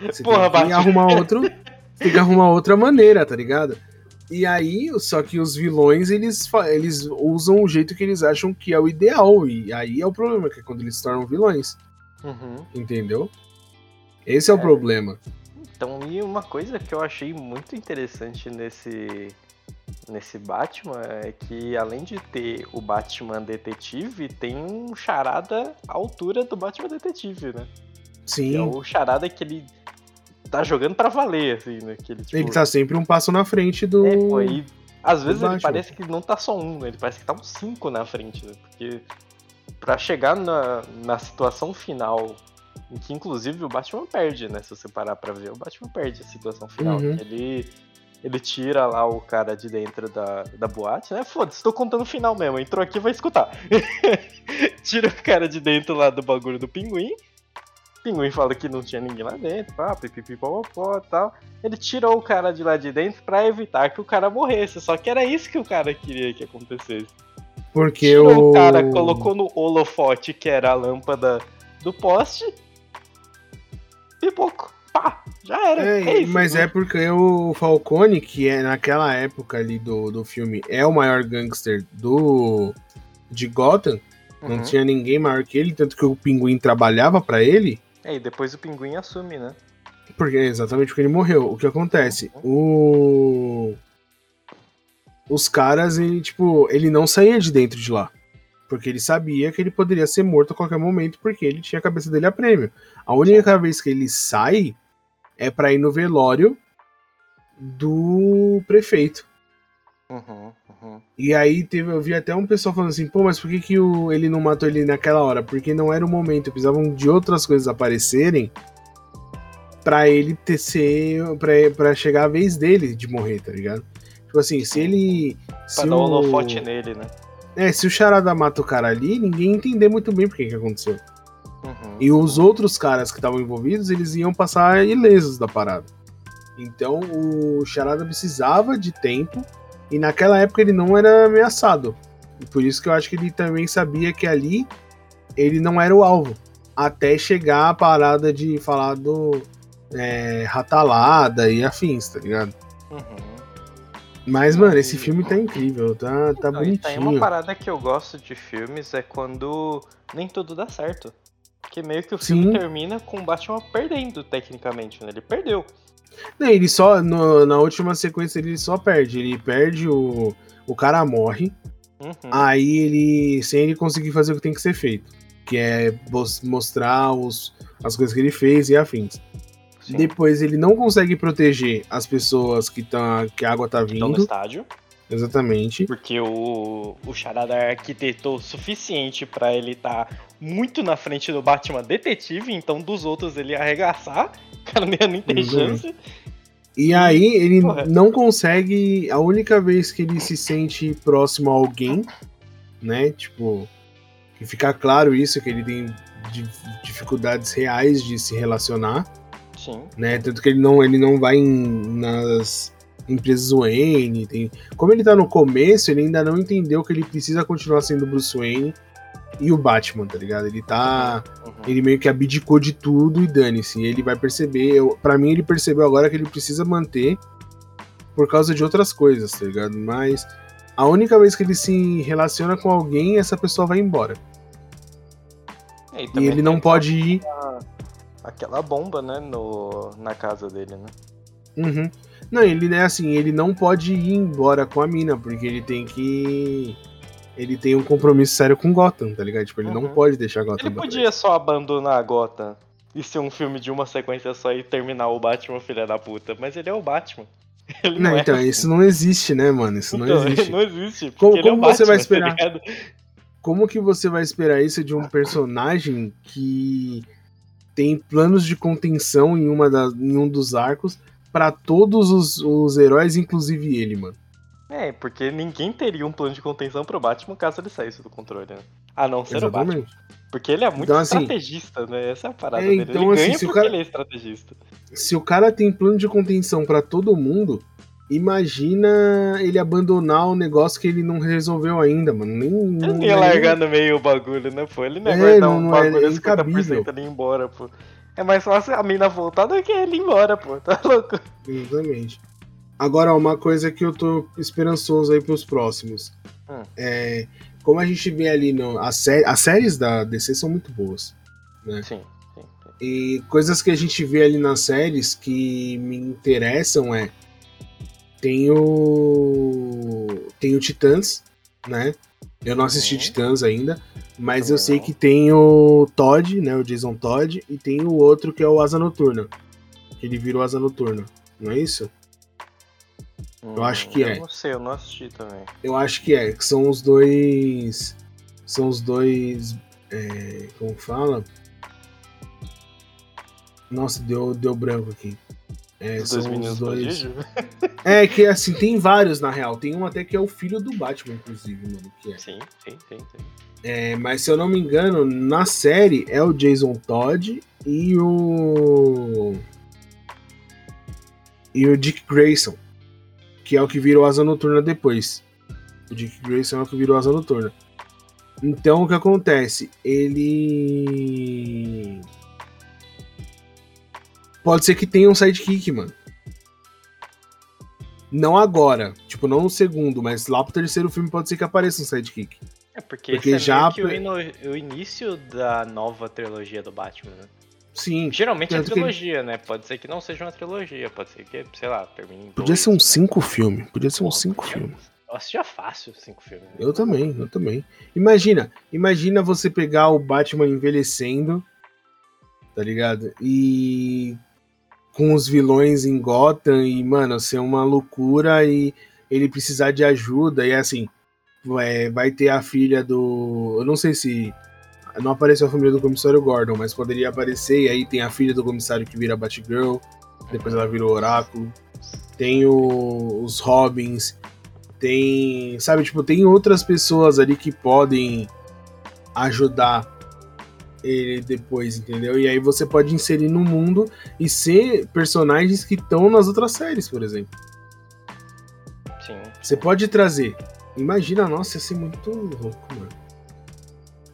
Você Porra, tem que arrumar outro, tem que arrumar outra maneira, tá ligado? E aí, só que os vilões, eles, eles usam o jeito que eles acham que é o ideal. E aí é o problema, que é quando eles se tornam vilões, Uhum. entendeu? Esse é, o É. problema. Então, e uma coisa que eu achei muito interessante nesse, nesse Batman é que, além de ter o Batman detetive, tem um charada à altura do Batman detetive, né? Que é Sim, o charada que ele tá jogando pra valer, assim, né? Que ele, tipo, ele tá sempre um passo na frente do. É, pô, e às vezes ele parece que não tá só um, né? Ele parece que tá uns cinco na frente, né? Porque pra chegar na, na situação final, em que inclusive o Batman perde, né? Se você parar pra ver, o Batman perde a situação final. Uhum. Ele, ele tira lá o cara de dentro da, da boate, né? Foda-se, tô contando o final mesmo. Entrou aqui vai escutar. tira o cara de dentro lá do bagulho do pinguim. O pinguim fala que não tinha ninguém lá dentro, pá, pipipipopopó e tal. Ele tirou o cara de lá de dentro pra evitar que o cara morresse. Só que era isso que o cara queria que acontecesse. Porque Tirou o. o cara, colocou no holofote, que era a lâmpada do poste. Pipoco. Pá! Já era. É, é isso, mas né? é porque o Falcone, que é naquela época ali do, do filme, é o maior gangster do de Gotham, não Uhum. tinha ninguém maior que ele, tanto que o Pinguim trabalhava pra ele, É, e depois o pinguim assume, né? porque exatamente porque ele morreu. O que acontece? O os caras, ele tipo, ele não saía de dentro de lá. Porque ele sabia que ele poderia ser morto a qualquer momento, porque ele tinha a cabeça dele a prêmio. A única vez que ele sai é pra ir no velório do prefeito. Uhum, uhum. E aí teve, eu vi até um pessoal falando assim, pô, mas por que, que o, ele não matou ele naquela hora? Porque não era o momento, precisavam de outras coisas aparecerem pra ele ter ser. Pra, pra chegar a vez dele de morrer, tá ligado? Tipo assim, se ele. Pra Se dar um holofote nele, né? É, se o Charada mata o cara ali, ninguém ia entender muito bem por que, que aconteceu. Uhum. E os outros caras que estavam envolvidos, eles iam passar ilesos da parada. Então o Charada precisava de tempo e naquela época ele não era ameaçado. E por isso que eu acho que ele também sabia que ali ele não era o alvo. Até chegar a parada de falar do é, ratalada e afins, tá ligado? Uhum. Mas, mano, esse filme tá incrível, tá, tá Não, e tem uma bonitinho. parada que eu gosto de filmes é quando nem tudo dá certo. Que meio que o Sim. filme termina com o Batman perdendo, tecnicamente, né? Ele perdeu. Não, ele só, no- na última sequência, ele só perde. Ele perde, o, o cara morre. Uhum. Aí ele, sem ele conseguir fazer o que tem que ser feito, que é mos- mostrar os, as coisas que ele fez e afins. Sim. Depois ele não consegue proteger as pessoas que, tá, que a água tá Estão no vindo, estádio. exatamente. Porque o, o Charada arquitetou o suficiente pra ele estar muito na frente do Batman detetive, então dos outros ele arregaçar. O cara não ia nem ter Uhum. chance. E aí ele Correto. não consegue, a única vez que ele se sente próximo a alguém, né, tipo, que fica claro isso, que ele tem di- dificuldades reais de se relacionar, Sim. né? Tanto que ele não, ele não vai em- nas empresas Wayne. Tem... Como ele tá no começo, ele ainda não entendeu que ele precisa continuar sendo Bruce Wayne e o Batman, tá ligado? Ele tá. Uhum. Ele meio que abdicou de tudo e dane-se. Ele vai perceber. Eu, pra mim, ele percebeu agora que ele precisa manter por causa de outras coisas, tá ligado? Mas a única vez que ele se relaciona com alguém, essa pessoa vai embora. É, E também ele não pode ir. Aquela bomba, né, no, na casa dele, né? Uhum. Não, ele é assim, ele não pode ir embora com a mina, porque ele tem que. Ele tem um compromisso sério com Gotham, tá ligado? Tipo, ele não Uhum. pode deixar Gotham Ele podia só abandonar a Gotham e ser um filme de uma sequência só e terminar o Batman, filha da puta. Mas ele é o Batman. Ele Não, não, é então, assim. isso não existe, né, mano? Isso não Então, existe. não existe. Como- é como você vai Batman, tá esperar? ligado? Como que você vai esperar isso de um personagem que tem planos de contenção em, uma das, em um dos arcos pra todos os, os heróis, inclusive ele, mano? É, porque ninguém teria um plano de contenção pro Batman caso ele saísse do controle, né? A não ser o Batman. Exatamente. Porque ele é muito Então, assim, estrategista, né? Essa é a parada é, dele. então, ele assim, ganha porque cara- ele é estrategista. Se o cara tem plano de contenção pra todo mundo, imagina ele abandonar o negócio que ele não resolveu ainda, mano. Nem, Ele não, ia é largar no meio o bagulho, né, pô? Ele não ia É, guardar não- um é- bagulho é a 50% incabível. ali embora, pô. É mais fácil a mina voltar do que ele ir embora, pô. Tá louco? Exatamente. Agora, uma coisa que eu tô esperançoso aí pros próximos. Hum. É, como a gente vê ali no. As, sé- as séries da DC são muito boas. Sim, sim. sim. E coisas que a gente vê ali nas séries que me interessam é. Tem o. Tem o Titãs, né? Eu não assisti Uhum. Titãs ainda, mas eu sei que tem o Todd, né? O Jason Todd, e tem o outro que é o Asa Noturna. Ele virou Asa Noturna, não é isso? Eu acho que eu é. não sei, eu não assisti também. Eu acho que é, que são os dois. São os dois. é, como fala? Nossa, deu, deu branco aqui. É, Os são dois meninos os dois. É, que assim, tem vários na real. Tem um até que é o filho do Batman, inclusive, mano. Que é. Sim, sim, sim, sim. É, mas se eu não me engano, na série é o Jason Todd e o. E o Dick Grayson, que é o que virou Asa Noturna depois. O Dick Grayson é o que virou Asa Noturna. Então o que acontece? Ele. Pode ser que tenha um sidekick, mano. Não agora, tipo, não no segundo, mas lá pro terceiro filme pode ser que apareça um sidekick. É porque, porque é já que o, ino... o, início da nova trilogia do Batman, né? Sim. Geralmente é trilogia, que... né? Pode ser que não seja uma trilogia, pode ser que, sei lá, termine em Podia dois, ser um cinco filme, podia ser um cinco filmes. Eu assistia fácil cinco filmes. Eu também, eu também. Imagina, imagina você pegar o Batman envelhecendo, tá ligado? E com os vilões em Gotham e, mano, ser uma loucura e ele precisar de ajuda. E assim, é, vai ter a filha do. Eu não sei se. Não apareceu a família do comissário Gordon, mas poderia aparecer. E aí tem a filha do comissário que vira Batgirl. Depois ela vira o Oráculo. Tem o, os Robins. Tem. Sabe, tipo, tem outras pessoas ali que podem ajudar ele depois, entendeu? E aí você pode inserir no mundo e ser personagens que estão nas outras séries, por exemplo. Sim. Você pode trazer. Imagina, nossa, ia ser muito louco, mano.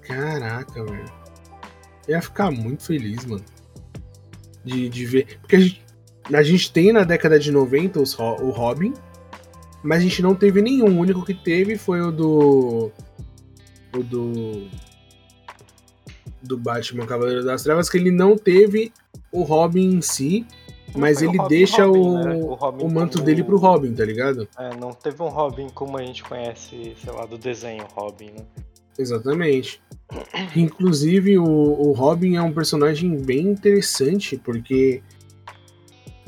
Caraca, velho. Eu ia ficar muito feliz, mano. De, de ver. Porque a gente, a gente tem na década de 90 os, o Robin, mas a gente não teve nenhum. O único que teve foi o do. O do do Batman Cavaleiro das Trevas que ele não teve o Robin em si, mas ele Robin, deixa Robin, o, né? o, o, manto como... dele pro Robin, tá ligado? É, não teve um Robin como a gente conhece, sei lá, do desenho Robin, né? Exatamente. Inclusive, o, o Robin é um personagem bem interessante, porque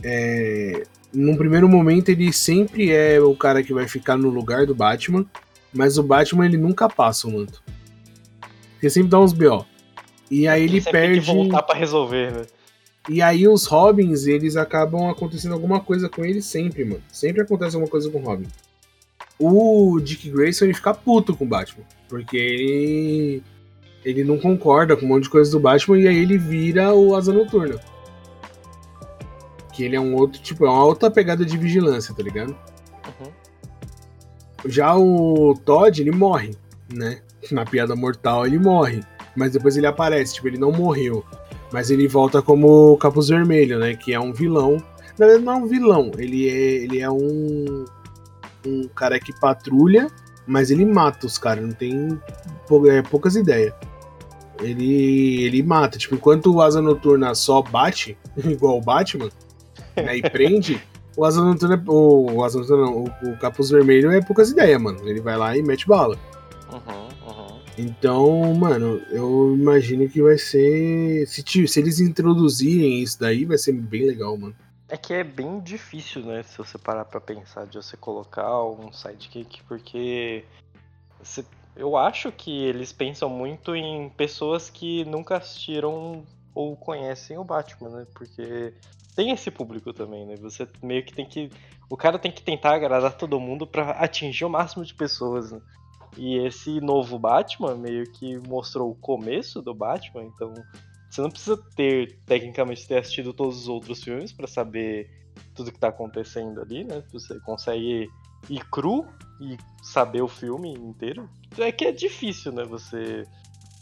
é, num primeiro momento ele sempre é o cara que vai ficar no lugar do Batman, mas o Batman ele nunca passa o manto. Porque sempre dá uns B.O. E aí ele perde. Tem que voltar pra resolver, né? E aí os Robins, eles acabam acontecendo alguma coisa com ele sempre, mano. Sempre acontece alguma coisa com o Robin. O Dick Grayson ele fica puto com o Batman. Porque ele. Ele não concorda com um monte de coisa do Batman e aí ele vira o Asa Noturna. Que ele é um outro, tipo, é uma outra pegada de vigilância, tá ligado? Uhum. Já o Todd, ele morre, né? Na piada mortal ele morre mas depois ele aparece, tipo, ele não morreu. Mas ele volta como Capuz Vermelho, né? Que é um vilão. Na verdade, não é um vilão, ele é, ele é um, um cara que patrulha, mas ele mata os caras, não tem é, poucas ideias. Ele, ele mata, tipo, enquanto o Asa Noturna só bate, igual o Batman, né, e prende, o Asa Noturna, o, o Asa Noturna não, o, o Capuz Vermelho é poucas ideias, mano. Ele vai lá e mete bala. Então, mano, eu imagino que vai ser. Se, se eles introduzirem isso daí, vai ser bem legal, mano. É que é bem difícil, né? Se você parar pra pensar de você colocar um sidekick, porque. Você, eu acho que eles pensam muito em pessoas que nunca assistiram ou conhecem o Batman, né? Porque tem esse público também, né? Você meio que tem que. O cara tem que tentar agradar todo mundo para atingir o máximo de pessoas, né? E esse novo Batman meio que mostrou o começo do Batman, então você não precisa ter, tecnicamente, ter assistido todos os outros filmes para saber tudo que tá acontecendo ali, né? Você consegue ir cru e saber o filme inteiro. É que é difícil, né? Você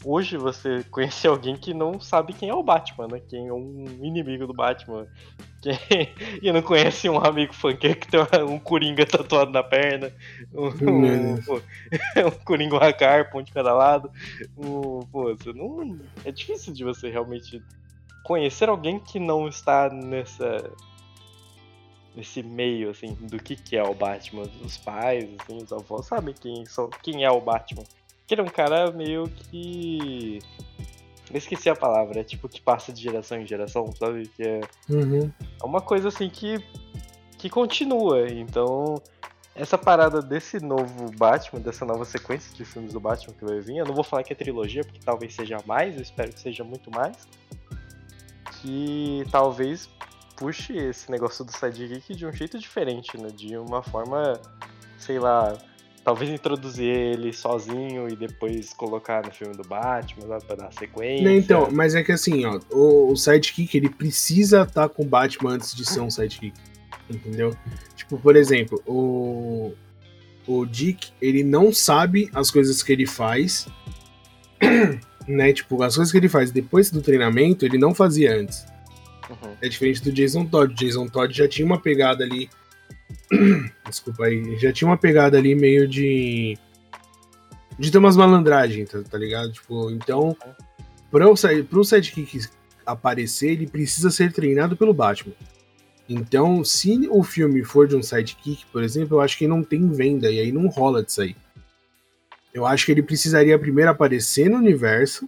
hoje você conhece alguém que não sabe quem é o Batman, né? Quem é um inimigo do Batman. E não conhece um amigo funkeiro que tem um Coringa tatuado na perna. Um, um, um Coringa um um de cada lado. Um, pô, você não... É difícil de você realmente conhecer alguém que não está nessa nesse meio assim do que que é o Batman os pais assim os avós sabem quem são quem é o Batman que ele é um cara meio que. Eu esqueci a palavra, é tipo que passa de geração em geração, sabe? Que é, uhum. é uma coisa assim que, que continua. Então, essa parada desse novo Batman, dessa nova sequência de filmes do Batman que vai vir, eu não vou falar que é trilogia, porque talvez seja mais, eu espero que seja muito mais. Que talvez puxe esse negócio do sidekick de um jeito diferente, né? De uma forma, sei lá, talvez introduzir ele sozinho e depois colocar no filme do Batman lá, pra dar sequência. então, mas é que assim, ó, o, o sidekick ele precisa estar tá com o Batman antes de ser um sidekick. Entendeu? Tipo, por exemplo, o, o Dick, ele não sabe as coisas que ele faz, né? Tipo, as coisas que ele faz depois do treinamento, ele não fazia antes. Uhum. É diferente do Jason Todd. O Jason Todd já tinha uma pegada ali. Desculpa aí. Já tinha uma pegada ali meio de. De ter umas malandragens, tá, tá ligado? Tipo, então. Pra o, pro sidekick aparecer, ele precisa ser treinado pelo Batman. Então, se o filme for de um sidekick, por exemplo, eu acho que não tem venda e aí não rola disso aí. Eu acho que ele precisaria primeiro aparecer no universo,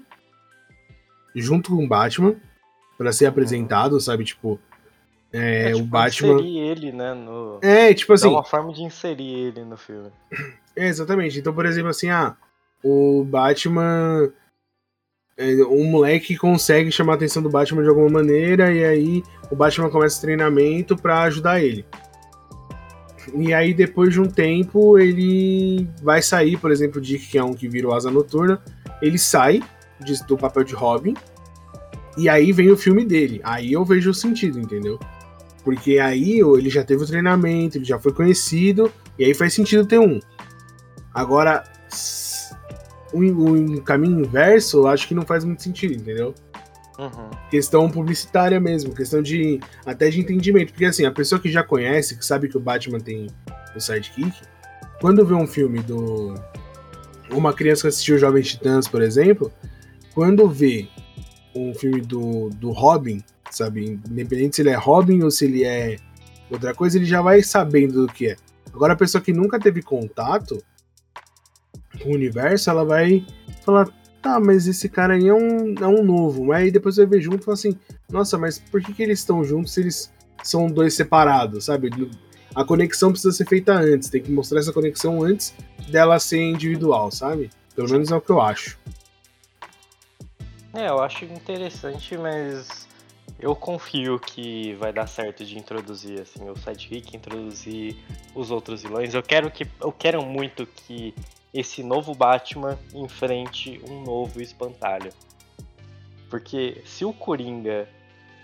junto com o Batman, para ser apresentado, sabe? Tipo, é, é tipo, o Batman. Inserir ele, né? No... É, tipo assim. É uma forma de inserir ele no filme. É, exatamente. Então, por exemplo, assim, ah, o Batman. É, um moleque consegue chamar a atenção do Batman de alguma maneira, e aí o Batman começa o treinamento para ajudar ele. E aí, depois de um tempo, ele vai sair, por exemplo, o Dick, que é um que virou asa noturna, ele sai do papel de Robin, e aí vem o filme dele. Aí eu vejo o sentido, entendeu? Porque aí ele já teve o treinamento, ele já foi conhecido, e aí faz sentido ter um. Agora, o, o caminho inverso, eu acho que não faz muito sentido, entendeu? Uhum. Questão publicitária mesmo, questão de até de entendimento. Porque assim, a pessoa que já conhece, que sabe que o Batman tem o sidekick, quando vê um filme do. Uma criança que assistiu Jovens Titãs, por exemplo, quando vê um filme do, do Robin, sabe? Independente se ele é Robin ou se ele é outra coisa, ele já vai sabendo do que é. Agora, a pessoa que nunca teve contato com o universo, ela vai falar: tá, mas esse cara aí é um, é um novo. Aí depois vai ver junto e fala assim: nossa, mas por que, que eles estão juntos se eles são dois separados, sabe? A conexão precisa ser feita antes, tem que mostrar essa conexão antes dela ser individual, sabe? Pelo menos é o que eu acho. É, eu acho interessante, mas eu confio que vai dar certo de introduzir assim o sidekick, introduzir os outros vilões. Eu quero que eu quero muito que esse novo Batman enfrente um novo espantalho. Porque se o Coringa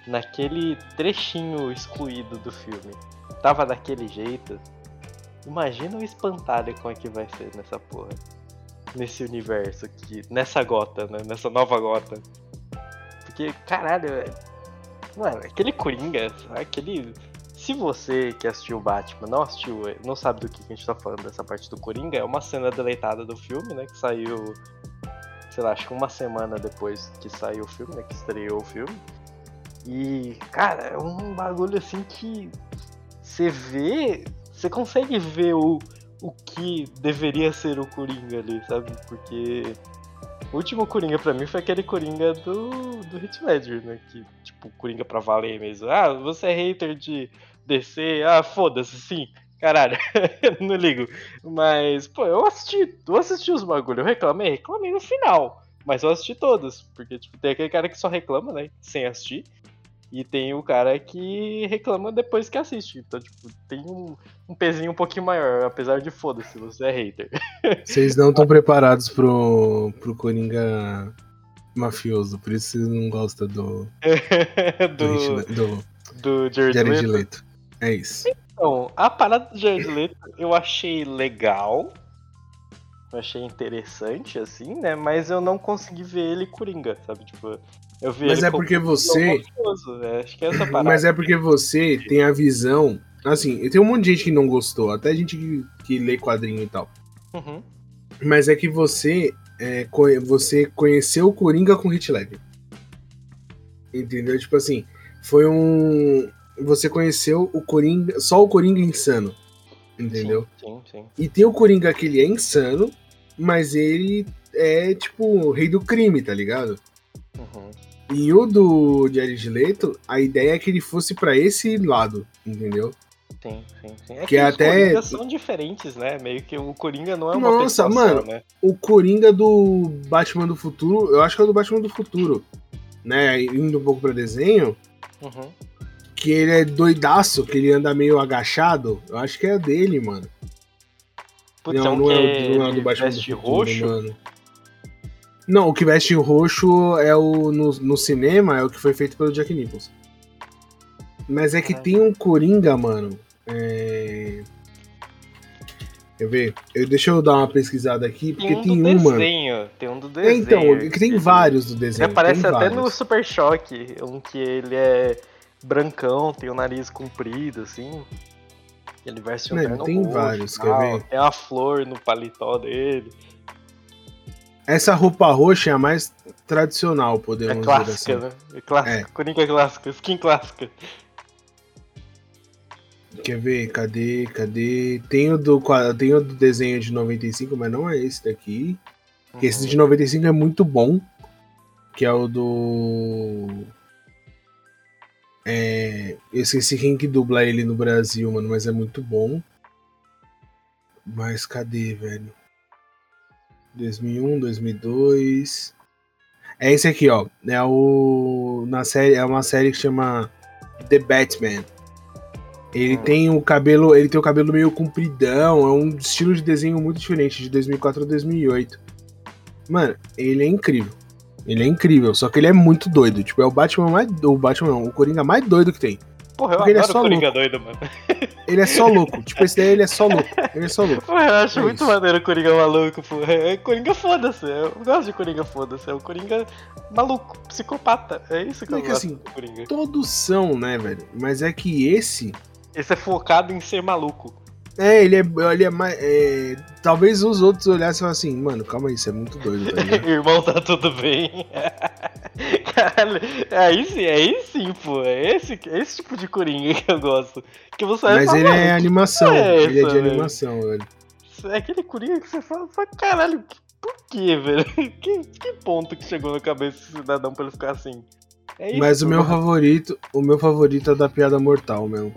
naquele trechinho excluído do filme tava daquele jeito, imagina o espantalho como é que vai ser nessa porra nesse universo aqui, nessa gota, né? Nessa nova gota. Porque, caralho, é, mano, aquele Coringa, aquele. Se você que assistiu o Batman não assistiu, não sabe do que a gente tá falando dessa parte do Coringa, é uma cena deletada do filme, né? Que saiu, sei lá, acho que uma semana depois que saiu o filme, né? Que estreou o filme. E, cara, é um bagulho assim que você vê, você consegue ver o, o que deveria ser o Coringa ali, sabe? Porque o último Coringa pra mim foi aquele Coringa do, do Hit Ledger, né? Que, tipo, Coringa pra valer mesmo. Ah, você é hater de DC, ah, foda-se, sim. Caralho, não ligo. Mas, pô, eu assisti, eu assisti os bagulho, eu reclamei, reclamei no final. Mas eu assisti todos, porque, tipo, tem aquele cara que só reclama, né, sem assistir. E tem o cara que reclama depois que assiste. Então, tipo, tem um, um pezinho um pouquinho maior, apesar de foda-se, você é hater. Vocês não estão preparados pro, pro Coringa mafioso, por isso vocês não gostam do. do, do, do Jared, Jared Leto. Leto. É isso. Então, a parada do Jared Leto eu achei legal. Eu achei interessante, assim, né? Mas eu não consegui ver ele Coringa, sabe? Tipo, eu vi Mas é porque você. É, acho que é essa parada. Mas é porque você tem a visão. Assim, tem um monte de gente que não gostou, até gente que, que lê quadrinho e tal. Uhum. Mas é que você, é, você conheceu o Coringa com Hit Ledger. Entendeu? Tipo assim, foi um. Você conheceu o Coringa. Só o Coringa insano. Entendeu? Sim, sim, sim. E tem o Coringa que ele é insano, mas ele é tipo o rei do crime, tá ligado? Uhum. E o do Jared Leto, a ideia é que ele fosse para esse lado, entendeu? Sim, sim, sim. É que, que até os são diferentes, né? Meio que o Coringa não é uma Nossa, mano, né? o Coringa do Batman do Futuro, eu acho que é o do Batman do Futuro, né? Indo um pouco para desenho, uhum. que ele é doidaço, que ele anda meio agachado. Eu acho que é dele, mano. Putz, não, não, é, não é do Batman do Futuro, roxo? mano. Não, o que veste roxo é o no, no cinema é o que foi feito pelo Jack Nicholson. Mas é que tem um Coringa, mano. É... Quer ver? Eu, deixa eu dar uma pesquisada aqui, porque tem, um tem um, desenho. Tem um do desenho. É, então, tem vários do desenho. Aparece até vários. no Super Choque, um que ele é brancão, tem o nariz comprido, assim. Ele veste um terno tem vários, quer tal, ver? Tem uma flor no paletó dele. Essa roupa roxa é a mais tradicional, É podemos clássica, dizer assim. né? É clássica. É. Coringa clássica, skin clássica. Quer ver? Cadê? Cadê? Tem o, do, tem o do desenho de 95, mas não é esse daqui. Que Esse de 95 é muito bom. Que é o do. É. Eu esqueci quem que dubla ele no Brasil, mano, mas é muito bom. Mas cadê, velho? 2001, 2002. É esse aqui, ó. É o. Na série, é uma série que chama The Batman. Ele Hum. tem o cabelo, ele tem o cabelo meio compridão, é um estilo de desenho muito diferente de 2004 a 2008. Mano, ele é incrível. Ele é incrível, só que ele é muito doido. Tipo, é o Batman mais. O Batman não, o Coringa mais doido que tem. Porra, eu Porque ele é só Coringa doido, mano. Ele é só louco. tipo, esse daí ele é só louco. Ele é só louco. Porra, eu acho É muito isso. maneiro o Coringa maluco, pô. É Coringa foda-se. Eu gosto de Coringa foda-se. É o Coringa maluco, psicopata. É isso que É eu que gosto assim, Coringa. Todos são, né, velho? Mas é que esse. Esse é focado em ser maluco. É, ele é, ele é mais. é, talvez os outros olhassem e assim, mano, calma aí, isso é muito doido, tá? Irmão, tá tudo bem. Caralho, aí sim, aí sim, pô. É esse, é esse tipo de Coringa que eu gosto. Que você Mas ele é "Mano, animação. é ele é de velho?" animação, velho. É aquele Coringa que você fala, fala caralho, por quê, velho? Que, que ponto que chegou na cabeça desse cidadão pra ele ficar assim? É isso Mas que o eu meu gosto. favorito, o meu favorito é da piada mortal, meu.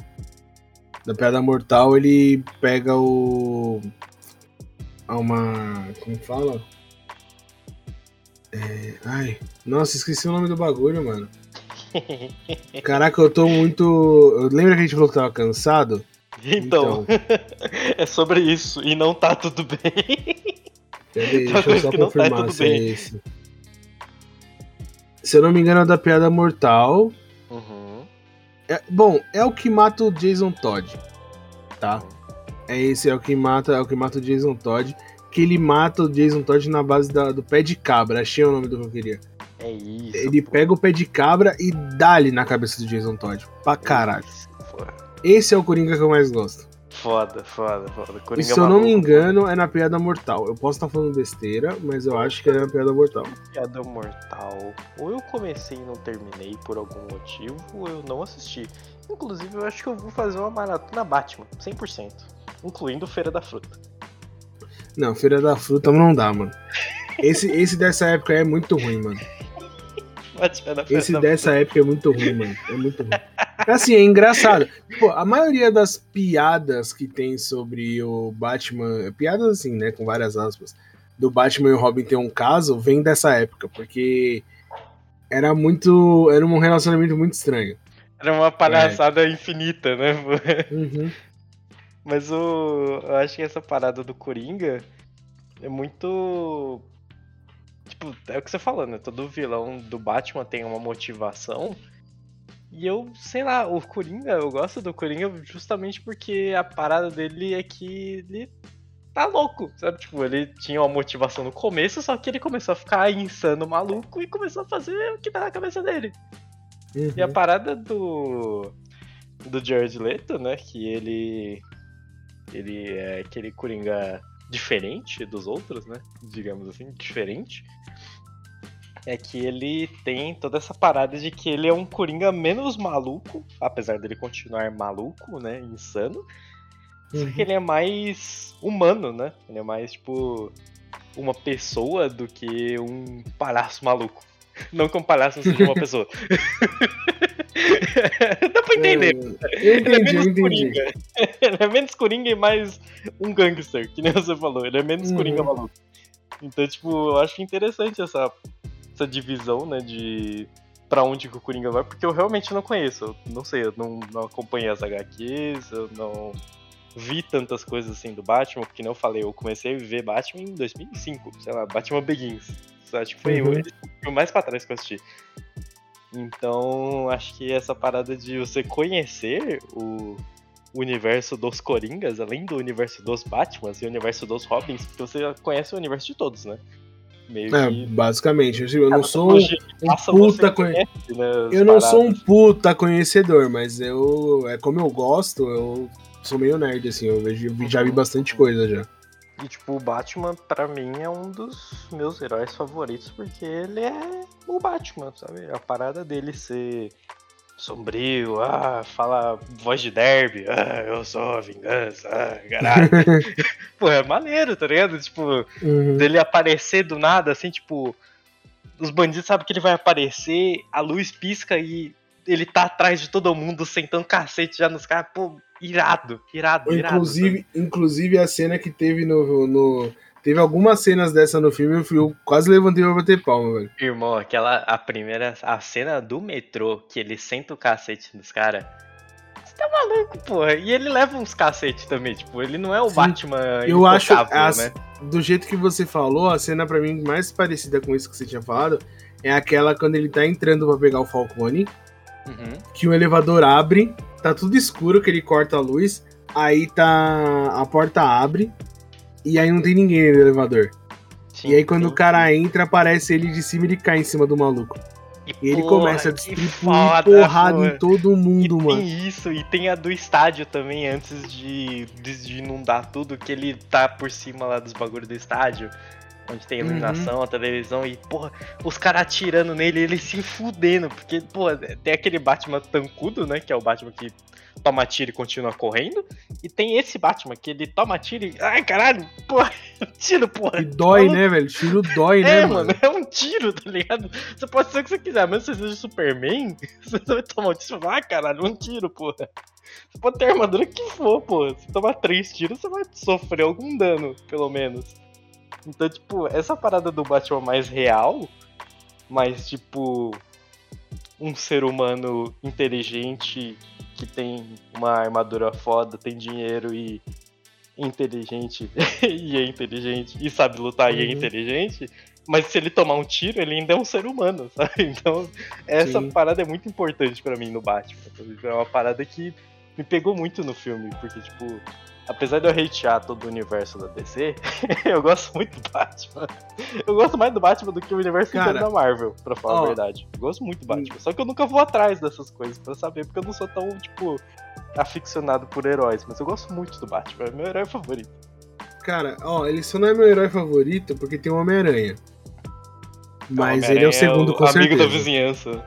Da piada mortal ele pega o a uma, como fala? É, ai, nossa, esqueci o nome do bagulho, mano. Caraca, eu tô muito, lembra que a gente falou que tava cansado? Então, é sobre isso. E não tá tudo bem. Uma Deixa eu só tá confirmar tudo se é esse. Se eu não me engano, é da piada mortal. É- bom, é o que mata o Jason Todd, tá? É esse, é o que mata, é o que mata o Jason Todd. Que ele mata o Jason Todd na base da- do pé de cabra. Achei o nome do que eu queria. É isso. Ele pô. pega o pé de cabra e dá-lhe na cabeça do Jason Todd. Pra caralho. Isso, pô. Esse é o Coringa que eu mais gosto. Foda, foda, foda. E Coringa se eu não me engano, é na piada mortal. Eu posso estar falando besteira, mas eu acho que é na piada mortal. Piada mortal. Ou eu comecei e não terminei por algum motivo, ou eu não assisti. Inclusive, eu acho que eu vou fazer uma maratona Batman, 100%. Incluindo Feira da Fruta. Não, Feira da Fruta não dá, mano. Esse, esse dessa época é muito ruim, mano. Esse dessa época é muito ruim, mano. É muito ruim. Assim, é engraçado. A maioria das piadas que tem sobre o Batman, piadas assim, né, com várias aspas, do Batman e o Robin ter um caso, vem dessa época, porque era muito, era um relacionamento muito estranho. Era uma palhaçada infinita, né? Uhum. Mas o. Eu acho que essa parada do Coringa é muito. Tipo, é o que você falou, né? Todo vilão do Batman tem uma motivação. E eu, sei lá, o Coringa, eu gosto do Coringa justamente porque a parada dele é que ele tá louco, sabe? Tipo, ele tinha uma motivação no começo, só que ele começou a ficar insano, maluco e começou a fazer o que dá na cabeça dele. E a Uhum. parada do. Do Jared Leto, né? Que ele. Ele é aquele Coringa diferente dos outros, né? Digamos assim, diferente. É que ele tem toda essa parada de que ele é um Coringa menos maluco, apesar dele continuar maluco, né? Insano. Só que Uhum. ele é mais humano, né? Ele é mais, tipo, uma pessoa do que um palhaço maluco. Não que um palhaço não seja uma pessoa. Dá pra entender. É, eu Ele é entendi, eu menos entendi. Coringa. Ele é menos Coringa e mais um gangster, que nem você falou. Ele é menos Uhum. Coringa maluco. Então, tipo, eu acho interessante essa, essa divisão, né, de pra onde que o Coringa vai, porque eu realmente não conheço. Eu não sei, eu não, não acompanhei as HQs, eu não vi tantas coisas assim do Batman, porque nem eu falei, eu comecei a ver Batman em 2005, sei lá, Batman Begins. Acho que foi Uhum. o mais pra trás que eu assisti. Então, acho que essa parada de você conhecer o universo dos Coringas, além do universo dos Batmans e o universo dos Robins, porque você conhece o universo de todos, né? Meio É, que. basicamente. Eu não sou um, puta conhece, né, Eu não sou um paradas. puta conhecedor, mas eu. É como eu gosto, eu sou meio nerd, assim. Eu vejo, já vi bastante coisa já. E, tipo, o Batman, pra mim, é um dos meus heróis favoritos, porque ele é o Batman, sabe? A parada dele ser sombrio, ah, fala voz de derby, ah, eu sou a vingança, ah, caralho. Pô, é maneiro, tá ligado? Tipo, Uhum. dele aparecer do nada, assim, tipo, os bandidos sabem que ele vai aparecer, a luz pisca e ele tá atrás de todo mundo, sentando cacete já nos caras, pô, irado, irado, irado. Inclusive, inclusive a cena que teve no, no- Teve algumas cenas dessa no filme, eu quase levantei pra bater palma, velho. Irmão, aquela, a primeira, a cena do metrô, que ele senta o cacete dos caras. Você tá maluco, porra. E ele leva uns cacetes também, tipo, ele não é o Sim. Batman Eu acho, as- né? do jeito que você falou, a cena pra mim mais parecida com isso que você tinha falado é aquela quando ele tá entrando pra pegar o Falcone, Uhum. que o elevador abre, tá tudo escuro, que ele corta a luz, aí tá. a porta abre, e aí não tem ninguém no elevador. Sim, e aí quando sim, o cara entra, aparece ele de cima e ele cai em cima do maluco. E ele porra, começa a distribuir porrada porra. em todo E mundo, tem mano. isso, e tem a do estádio também, antes de, de, inundar tudo, que ele tá por cima lá dos bagulhos do estádio. Onde tem iluminação, a televisão, e, porra, os caras atirando nele, ele se fudendo, porque, porra, tem aquele Batman tancudo, né, que é o Batman que toma tiro e continua correndo, e tem esse Batman que ele toma tiro e, ai, caralho, porra, tiro, porra. E dói, Maluco. né, velho? Tiro dói, né, É, mano? mano, é um tiro, tá ligado? Você pode ser o que você quiser, mesmo se você seja Superman, você vai tomar um tiro, vai, caralho, um tiro, porra. Você pode ter armadura que for, porra. Se tomar três tiros, você vai sofrer algum dano, pelo menos. Então, tipo, essa parada do Batman mais real, mas, tipo, um ser humano inteligente que tem uma armadura foda, tem dinheiro e inteligente e é inteligente e sabe lutar e é Uhum. inteligente, mas se ele tomar um tiro, ele ainda é um ser humano, sabe? Então, essa Sim. parada é muito importante pra mim no Batman. É uma parada que me pegou muito no filme, porque, tipo, apesar de eu hatear todo o universo da DC, eu gosto muito do Batman. Eu gosto mais do Batman do que o universo Cara, inteiro da Marvel, pra falar ó, a verdade. Eu gosto muito do Batman. Só que eu nunca vou atrás dessas coisas pra saber, porque eu não sou tão, tipo, aficionado por heróis. Mas eu gosto muito do Batman, é meu herói favorito. Cara, ó, ele só não é meu herói favorito porque tem o Homem-Aranha. Mas Homem-Aranha ele é o segundo com amigo certeza. da vizinhança.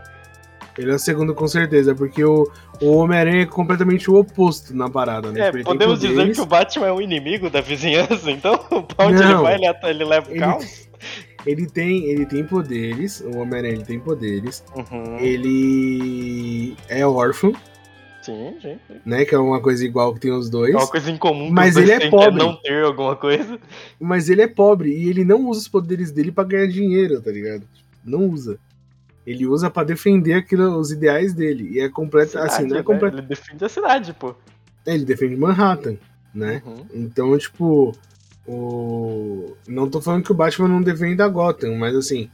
Ele é o segundo com certeza, porque o, o Homem-Aranha é completamente o oposto na parada, né? É, Tipo, podemos dizer que o Batman é o inimigo da vizinhança, então pra onde ele Não. vai, ele, at- ele leva o Ele- caos. Ele tem, ele tem poderes, o Homem-Aranha tem poderes. Uhum. Ele é órfão, Sim, sim. sim. né? Que é uma coisa igual que tem os dois. É uma coisa incomum que Mas os dois ele é pobre. não ter alguma coisa. Mas ele é pobre e ele não usa os poderes dele pra ganhar dinheiro, tá ligado? Não usa. Ele usa pra defender aquilo, os ideais dele. E é completo, assim, Cidade, não é né? completo. Ele defende a cidade, pô. Ele defende Manhattan, né? Uhum. Então, tipo, o... não tô falando que o Batman não defenda Gotham, mas assim,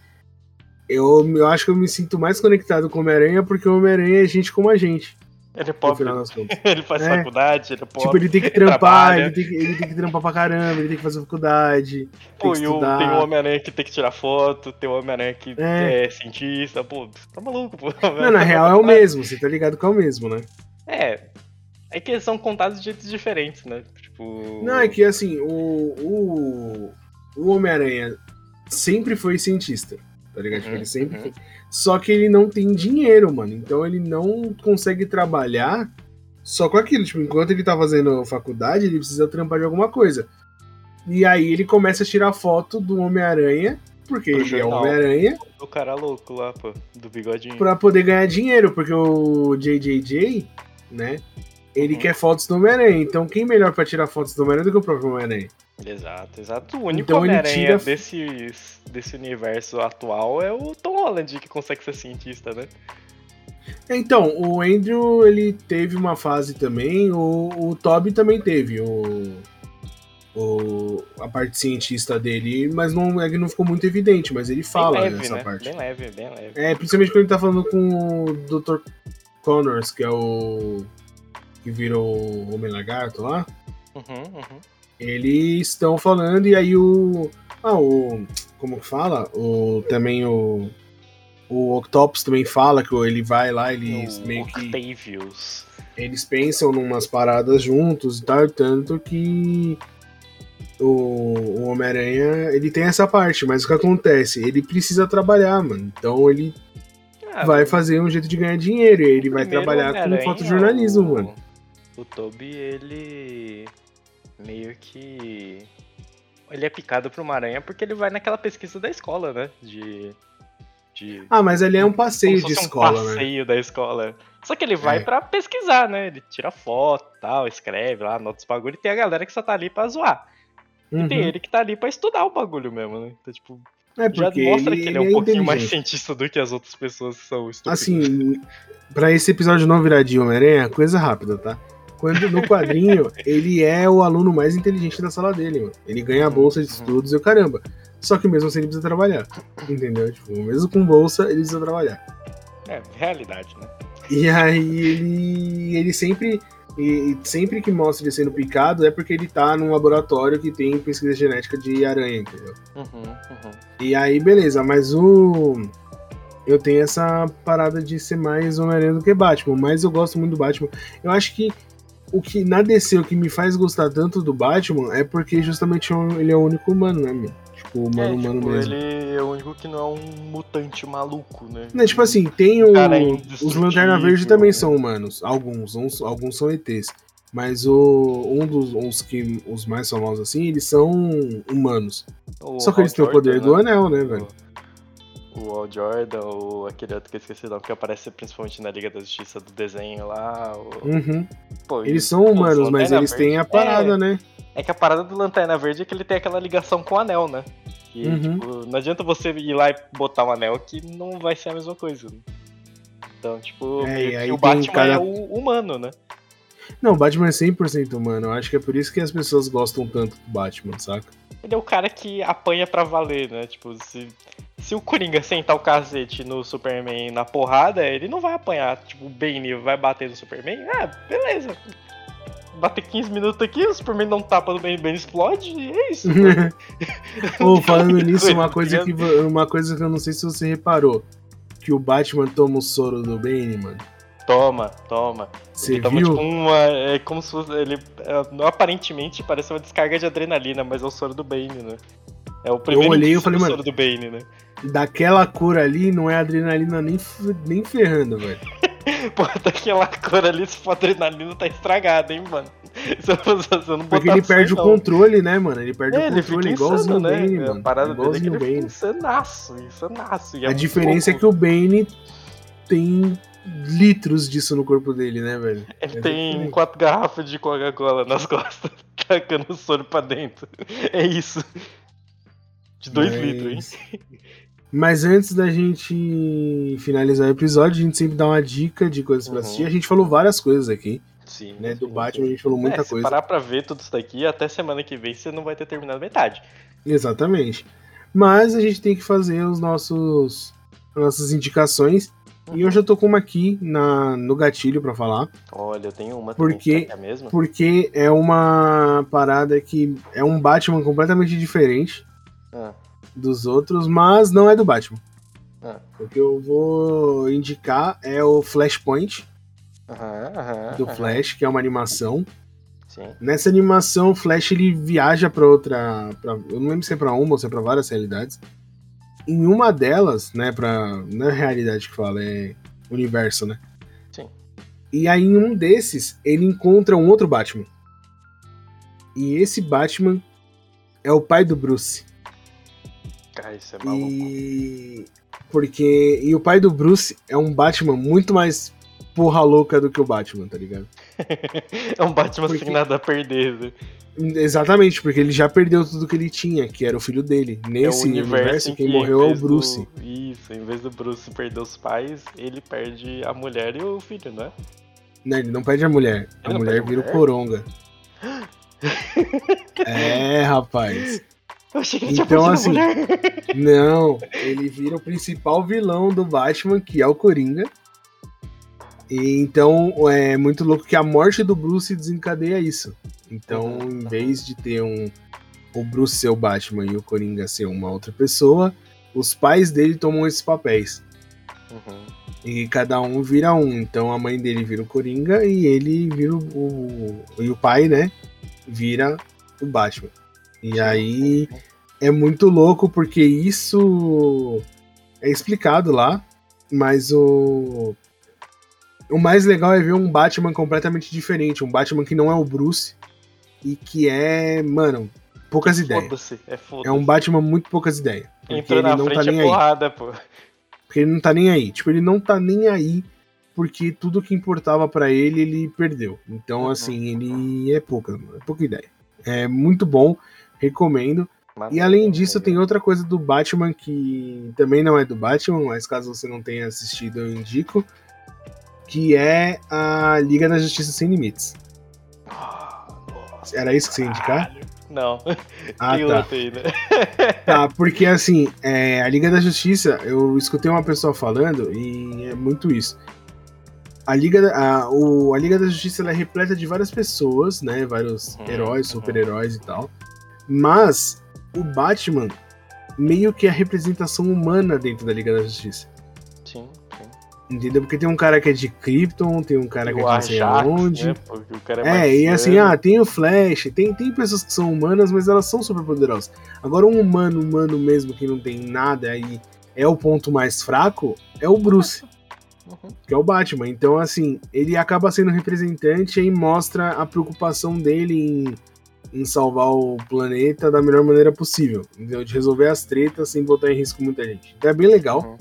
eu, eu acho que eu me sinto mais conectado com o Homem-Aranha porque o Homem-Aranha é gente como a gente, Ele é pobre. ele faz É. faculdade, ele é pobre. tipo, ele tem que ele trampar, trabalha. ele tem que, ele tem que trampar pra caramba, ele tem que fazer faculdade, tem Pô, que e o, tem o Homem-Aranha que tem que tirar foto, tem o Homem-Aranha que É. é. cientista, pô, tá maluco, pô. Não, na real é o mesmo, você tá ligado que é o mesmo, né? É. É que eles são contados de jeitos diferentes, né? Tipo. Não, é que assim, o, o, o Homem-Aranha sempre foi cientista, tá ligado? Tipo, Uhum, ele sempre uhum. Só que ele não tem dinheiro, mano. Então ele não consegue trabalhar só com aquilo. Tipo, enquanto ele tá fazendo faculdade, ele precisa trampar de alguma coisa. E aí ele começa a tirar foto do Homem-Aranha, porque Pro ele é o jornal. Homem-Aranha, O cara louco lá, pô, do bigodinho. pra poder ganhar dinheiro, porque o JJJ, né? Ele Uhum. quer fotos do Homem-Aranha. Então quem melhor pra tirar fotos do Homem-Aranha do que o próprio Homem-Aranha? Exato, exato. O único Então Homem-Aranha tira- desse, desse universo atual é o Tom Holland, que consegue ser cientista, né? Então, o Andrew, ele teve uma fase também, o, o Toby também teve o, o, a parte cientista dele, mas não, é que não ficou muito evidente, mas ele fala bem leve, nessa né? parte. Bem leve, bem leve. É, principalmente quando ele tá falando com o Dr. Connors, que é o. que virou o Homem Lagarto lá. Uhum, uhum. Eles estão falando, e aí o, Ah, o. Como que fala? O, também o. O Octopus também fala que ele vai lá, eles O meio que. Octavius. Eles pensam numas paradas juntos e tal, tanto que. O, o Homem-Aranha, ele tem essa parte, mas o que acontece? Ele precisa trabalhar, mano. Então ele Ah, vai fazer um jeito de ganhar dinheiro. E ele vai trabalhar com Homem-Aranha, fotojornalismo, o- mano. O Toby, ele. meio que. Ele é picado por uma aranha porque ele vai naquela pesquisa da escola, né? De. de Ah, mas ali é um passeio de escola, um né? passeio da escola. Só que ele vai É. pra pesquisar, né? Ele tira foto e tal, escreve lá, anota os bagulho e tem a galera que só tá ali pra zoar. E tem Uhum. ele que tá ali pra estudar o bagulho mesmo, né? Então, tipo, É já mostra ele, que ele é um ele pouquinho mais cientista do que as outras pessoas que são estúpidas. Assim, pra esse episódio não virar de Homem-Aranha, coisa rápida, tá? Quando no quadrinho, ele é o aluno mais inteligente da sala dele, mano. Ele ganha a bolsa de Uhum. estudos e o caramba. Só que mesmo assim ele precisa trabalhar. Entendeu? Tipo, mesmo com bolsa, ele precisa trabalhar. É, realidade, né? E aí ele. ele sempre. E sempre que mostra ele sendo picado é porque ele tá num laboratório que tem pesquisa genética de aranha, entendeu? Uhum, uhum. E aí, beleza, mas o. Eu tenho essa parada de ser mais Homem-Aranha do que Batman, mas eu gosto muito do Batman. Eu acho que o que na DC o que me faz gostar tanto do Batman é porque justamente ele é o único humano, né, meu? Tipo, humano, é, humano tipo, mesmo. ele é o único que não é um mutante maluco, né? Né, tipo assim, tem o, cara é os. Lanterna Verde também são humanos, alguns, uns, alguns são ETs. Mas o, um dos os que os mais famosos assim, eles são humanos. O Só que eles têm o poder Jordan, do anel, né, velho? O, Al Jordan, ou aquele outro que eu esqueci o nome, que aparece principalmente na Liga da Justiça do desenho lá. o- Uhum. Pô, Eles são humanos, mas eles têm a Verde- parada, é, né? É que a parada do Lanterna Verde é que ele tem aquela ligação com o anel, né? E, Uhum. tipo, não adianta você ir lá e botar um anel que não vai ser a mesma coisa. né? Então, tipo, É, que o Batman cada- é o humano, né? Não, o Batman é 100% humano. Eu acho que é por isso que as pessoas gostam tanto do Batman, saca? Ele é o cara que apanha pra valer, né? Tipo, se, se o Coringa sentar o cacete no Superman na porrada, ele não vai apanhar. Tipo, o Bane vai bater no Superman. Ah, beleza. Bater 15 minutos aqui, o Superman dá um tapa no Bane, Bane explode, e é isso. Ou falando nisso, uma Coisa, que, uma coisa que eu não sei se você reparou. Que o Batman toma o soro do Bane, mano. Toma, toma. Você ele toma, viu? tipo, uma. É como se fosse. Ele. é, aparentemente parece uma descarga de adrenalina, mas é o soro do Bane, né? É o primeiro olhei e indício falei, do mano, soro do Bane, né? Daquela cor ali, não é adrenalina nem, nem ferrando, velho. Pô, daquela cor ali, se for adrenalina, tá estragada, hein, mano? Se eu, se eu não Porque ele perde o não. controle, né, mano? Ele perde É, o ele controle igualzinho insano, né? Bane, a mano. parada dele é que igualzinho ele Bane. insanaço, insanaço. é A diferença é louco. que o Bane tem litros disso no corpo dele, né, velho? Ele É tem quatro garrafas de Coca-Cola nas costas, tacando o soro pra dentro. É isso. De dois Mas- litros, hein? Mas antes da gente finalizar o episódio, a gente sempre dá uma dica de coisas pra Uhum. assistir. A gente falou várias coisas aqui, Sim. né? Do Batman, a gente falou muita é, Se coisa. parar pra ver tudo isso daqui, até semana que vem você não vai ter terminado metade. Exatamente. Mas a gente tem que fazer os nossos as nossas indicações. E hoje eu tô com uma aqui na, no gatilho pra falar, Olha, eu tenho uma Por também, é a mesma? porque é uma parada que é um Batman completamente diferente Ah, dos outros, mas não é do Batman. Ah. O que eu vou indicar é o Flashpoint Aham, aham. do. Flash, que é uma animação. Sim. Nessa animação, o Flash ele viaja pra outra. pra- eu não lembro se é pra uma ou se é pra várias realidades. Em uma delas, né, pra. Não é realidade que fala, é universo, né? Sim. E aí, em um desses, ele encontra um outro Batman. E esse Batman é o pai do Bruce. Cara, isso é maluco. E. Porque. E o pai do Bruce é um Batman muito mais porra louca do que o Batman, tá ligado? É um Batman Porque- sem nada a perder. né? Exatamente, porque ele já perdeu tudo que ele tinha, que era o filho dele. Nesse é universo, em quem que, morreu é o vez do- Bruce. Isso, em vez do Bruce perder os pais, ele perde a mulher e o filho, né? Não, ele não perde a mulher. A Ele não mulher a vira o? Coronga. é, rapaz. Eu achei que ele tinha Então, perdido assim, a mulher. Não, ele vira o principal vilão do Batman, que é o Coringa. E então é muito louco que a morte do Bruce desencadeia isso. Então, Uhum, em vez de ter um, o Bruce ser o Batman e o Coringa ser uma outra pessoa, os pais dele tomam esses papéis. Uhum. E cada um vira um. Então a mãe dele vira o Coringa e ele vira o. o e o pai, né? Vira o Batman. E aí é muito louco porque isso é explicado lá, mas o. O mais legal é ver um Batman completamente diferente. Um Batman que não é o Bruce e que é, mano, poucas ideias. É É um Batman muito poucas ideias. Ele na não tá frente nem é aí. porrada, pô. Porque ele não tá nem aí. Tipo, ele não tá nem aí porque tudo que importava pra ele, ele perdeu. Então, Uhum. assim, ele é pouca, é pouca ideia. É muito bom, recomendo. E além disso, tem outra coisa do Batman que também não é do Batman, mas caso você não tenha assistido, eu indico. Que é a Liga da Justiça Sem Limites. Ah, nossa, Era isso que você ia indicar? Não, Ah, tem tá. outro aí, né? Tá, porque assim, é, a Liga da Justiça, eu escutei uma pessoa falando e é muito isso. A Liga, da- a, o- a Liga da Justiça ela é repleta de várias pessoas, né? Vários Uhum, heróis, uhum. super-heróis e tal. Mas o Batman meio que é a representação humana dentro da Liga da Justiça. Entendeu? Porque tem um cara que é de Krypton, tem um cara que é de não sei aonde. né? Porque o cara é, É, e assim, ah, tem o Flash, tem, tem pessoas que são humanas, mas elas são super poderosas. Agora, um humano, humano mesmo, que não tem nada aí, é o ponto mais fraco, é o Bruce, Uhum. que é o Batman. Então, assim, ele acaba sendo representante e mostra a preocupação dele em, em salvar o planeta da melhor maneira possível, entendeu? De resolver as tretas sem botar em risco muita gente. Então é bem legal. Uhum.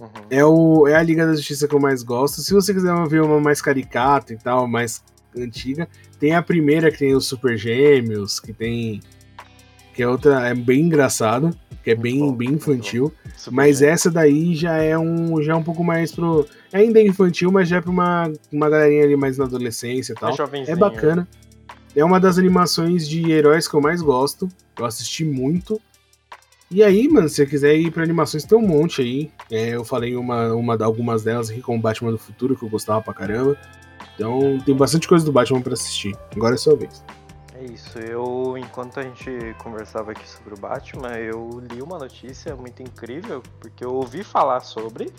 Uhum. É, o, é a Liga da Justiça que eu mais gosto. Se você quiser ver uma mais caricata e tal, mais antiga, tem a primeira que tem os Super Gêmeos, que tem. Que é outra. É bem engraçado, que é Muito bem, bom, bem infantil. Mas essa daí já é um. Já é um pouco mais pro. Ainda é infantil, mas já é pra uma, uma galerinha ali mais na adolescência e É tal. É jovenzinho. bacana. É uma das animações de heróis que eu mais gosto. Eu assisti muito. E aí, mano, se você quiser ir pra animações, tem um monte aí. É, eu falei uma, uma, algumas delas aqui com o Batman do Futuro, que eu gostava pra caramba. Então tem bastante coisa do Batman pra assistir. Agora é sua vez. É isso, eu, enquanto a gente conversava aqui sobre o Batman, eu li uma notícia muito incrível, porque eu ouvi falar sobre,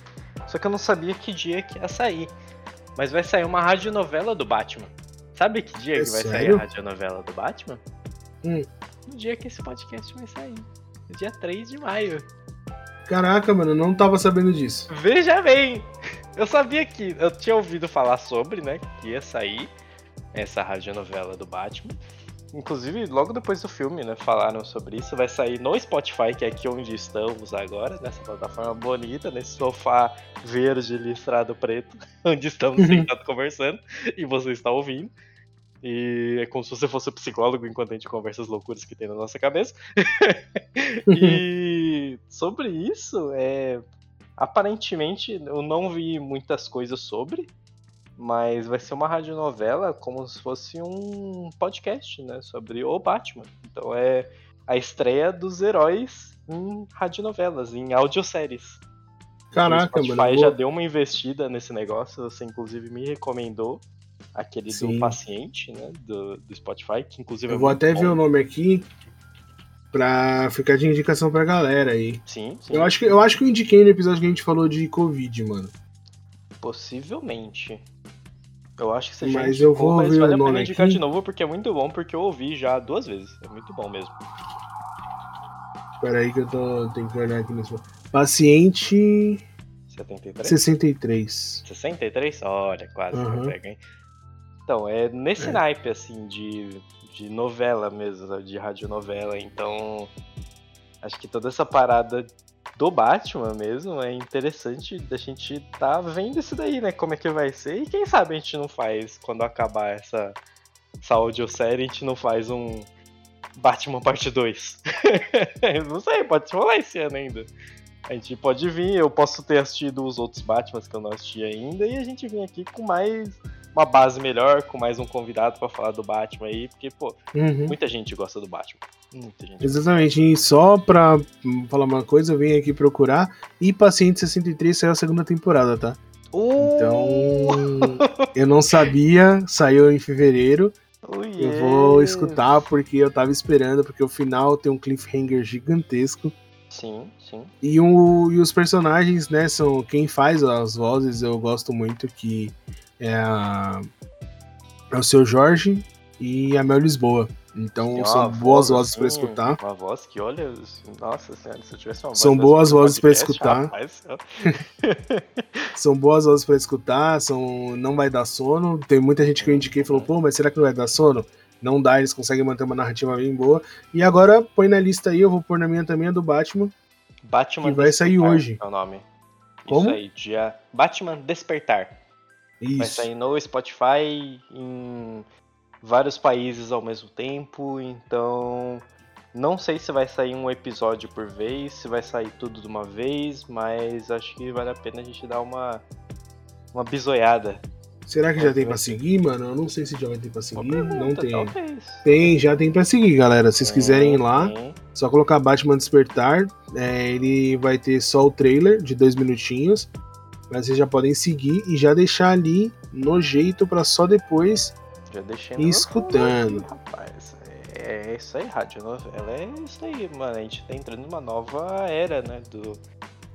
só que eu não sabia que dia que ia sair. Mas vai sair uma radionovela do Batman. Sabe que dia É que vai sair sério? a radionovela do Batman? Hum. No dia que esse podcast vai sair. Dia 3 de maio. Caraca, mano, eu não tava sabendo disso. Veja bem! Eu sabia que. Eu tinha ouvido falar sobre, né? Que ia sair essa radionovela do Batman. Inclusive, logo depois do filme, né? Falaram sobre isso. Vai sair no Spotify, que é aqui onde estamos agora, nessa plataforma bonita, nesse sofá verde listrado preto, onde estamos sentados conversando e você está ouvindo. E é como se você fosse psicólogo enquanto a gente conversa as loucuras que tem na nossa cabeça. e sobre isso, é, aparentemente eu não vi muitas coisas sobre, mas vai ser uma radionovela como se fosse um podcast, né, sobre o Batman. Então é a estreia dos heróis em radionovelas, em audioséries. Caraca, o Spotify mano. já deu uma investida nesse negócio, você inclusive me recomendou aquele Sim. do paciente, né, do, do Spotify, que inclusive Eu é vou até bom. ver o nome aqui pra ficar de indicação pra galera aí. Sim, sim. Eu acho, que, eu acho que eu indiquei no episódio que a gente falou de Covid, mano. Possivelmente. Eu acho que você já Mas indicou, eu vou mas ver vale o nome indicar aqui. de novo porque é muito bom, porque eu ouvi já duas vezes. É muito bom mesmo. Pera aí que eu tô, tenho que olhar aqui nesse. Paciente 73? 63. 63? Olha, quase Uhum. que eu pego, hein? Então, é nesse É. naipe, assim, de, de novela mesmo, de radionovela. Então, acho que toda essa parada do Batman mesmo é interessante da gente tá vendo isso daí, né? Como é que vai ser. E quem sabe a gente não faz, quando acabar essa, essa audiosérie, a gente não faz um Batman parte 2. não sei, pode rolar esse ano ainda. A gente pode vir, eu posso ter assistido os outros Batmans que eu não assisti ainda, e a gente vir aqui com mais uma base melhor, com mais um convidado pra falar do Batman aí, porque, pô, Uhum. muita gente gosta do Batman. Muita gente. Exatamente, e só pra falar uma coisa, eu vim aqui procurar. E Paciente 63 saiu a segunda temporada, tá? Uh! Então, eu não sabia, saiu em fevereiro. Oh, Eu vou escutar porque eu tava esperando, porque o final tem um cliffhanger gigantesco. Sim, sim. E, o, e os personagens, né, são quem faz as vozes, eu gosto muito, que é, a, é o seu Jorge e a Mel Lisboa. Então são boas voz, vozes assim, escutar. Uma voz que, olha, nossa senhora, se eu tivesse uma voz São boas vozes podcast, escutar. rapaz, São boas vozes pra escutar, são não vai dar sono. Tem muita gente que eu indiquei e falou, pô, mas será que não vai dar sono? Não dá, eles conseguem manter uma narrativa bem boa. E agora põe na lista aí, eu vou pôr na minha também a do Batman. Batman Que vai sair hoje. É o nome. Como? Isso aí, dia. Batman Despertar. Vai Isso. sair no Spotify em vários países ao mesmo tempo, então não sei se vai sair um episódio por vez, se vai sair tudo de uma vez, mas acho que vale a pena a gente dar uma uma bisoiada. Será que já tem pra seguir, mano? Eu não sei se já vai ter pra seguir. Uma Não pergunta, tem. Talvez. Tem, já tem pra seguir, galera. Se vocês quiserem ir lá, Tem. só colocar Batman Despertar. é, ele vai ter só o trailer de dois minutinhos. Mas vocês já podem seguir e já deixar ali no jeito pra só depois Já deixei no escutando. fundo rapaz. É isso aí, rádio novela. É isso aí, mano. A gente tá entrando numa nova era, né? Do,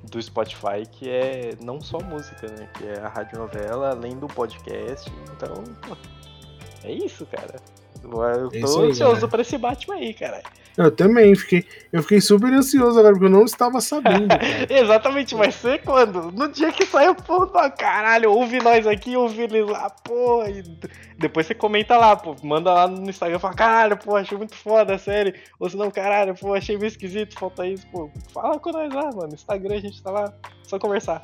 do Spotify, que é não só música, né? Que é a rádio novela, além do podcast. Então, pô, é isso, cara. Eu É tô isso aí, ansioso galera. pra esse Batman aí, cara. Eu também fiquei. Eu fiquei super ansioso agora, porque eu não estava sabendo. Exatamente, vai ser quando? No dia que saiu, tá, caralho, ouve nós aqui, ouve eles lá, pô. E depois você comenta lá, pô, manda lá no Instagram, fala, caralho, pô, achei muito foda a série. Ou se não, caralho, pô, achei meio esquisito, falta isso, pô. Fala com nós lá, mano. Instagram a gente tá lá, só conversar.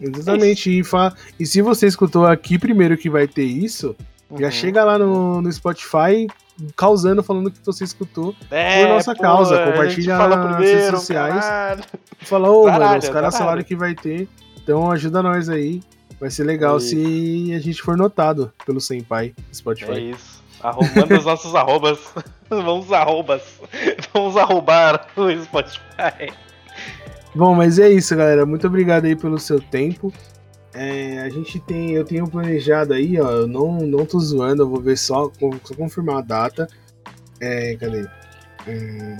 Exatamente. E, fa... e se você escutou aqui primeiro que vai ter isso, já Uhum. chega lá no, no Spotify causando, falando que você escutou. é, por nossa pô, causa, compartilha fala nas redes sociais. caralho. Fala, ô, mano, os caras falaram que vai ter. Então ajuda nós aí. Vai ser legal Isso. se a gente for notado pelo Senpai do É Spotify. isso. Manda os nossos arrobas. Vamos arrobas. Vamos arrobar o Spotify. Bom, mas é isso, galera. Muito obrigado aí pelo seu tempo. É, a gente tem, eu tenho planejado aí, ó. Eu não, não tô zoando, eu vou ver só, só confirmar a data. É, cadê? Hum,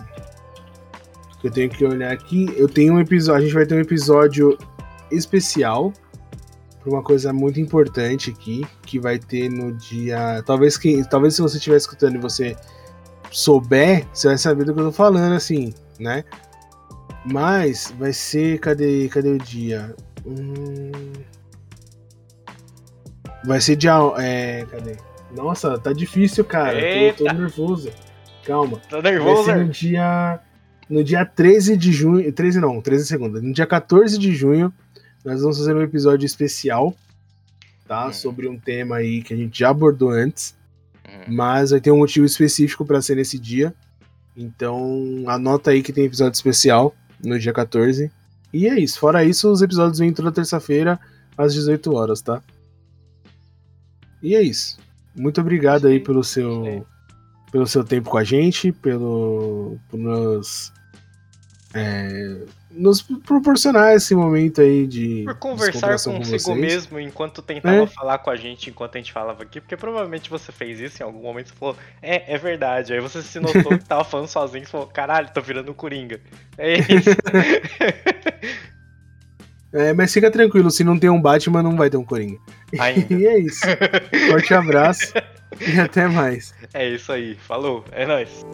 eu tenho que olhar aqui. Eu tenho um episódio, a gente vai ter um episódio especial para uma coisa muito importante aqui, que vai ter no dia, talvez que, talvez se você estiver escutando e você souber, você vai saber do que eu tô falando, assim, né? Mas vai ser. Cadê, cadê o dia? Hum, vai ser dia. É, cadê? Nossa, tá difícil, cara. Tô, tô nervoso. Calma. Tá Vai nervoso? ser no dia. No dia 13 de junho. 13 não, 13 de segunda. No dia 14 de junho, nós vamos fazer um episódio especial, tá? Hum. Sobre um tema aí que a gente já abordou antes. Hum. Mas vai ter um motivo específico pra ser nesse dia. Então, anota aí que tem episódio especial no dia 14. E é isso. Fora isso, os episódios vêm toda terça-feira às 18 horas, tá? E é isso. Muito obrigado aí pelo seu pelo seu tempo com a gente, pelo por nos é, nos proporcionar esse momento aí de Por conversar com consigo vocês. mesmo enquanto tentava É. falar com a gente enquanto a gente falava aqui, porque provavelmente você fez isso em algum momento e falou, é, é verdade. Aí você se notou que tava falando sozinho e falou, caralho, tô virando Coringa. É isso. É, mas fica tranquilo, se não tem um Batman, não vai ter um Coringa. Ainda. E é isso. Forte abraço e até mais. É isso aí. Falou. É nóis.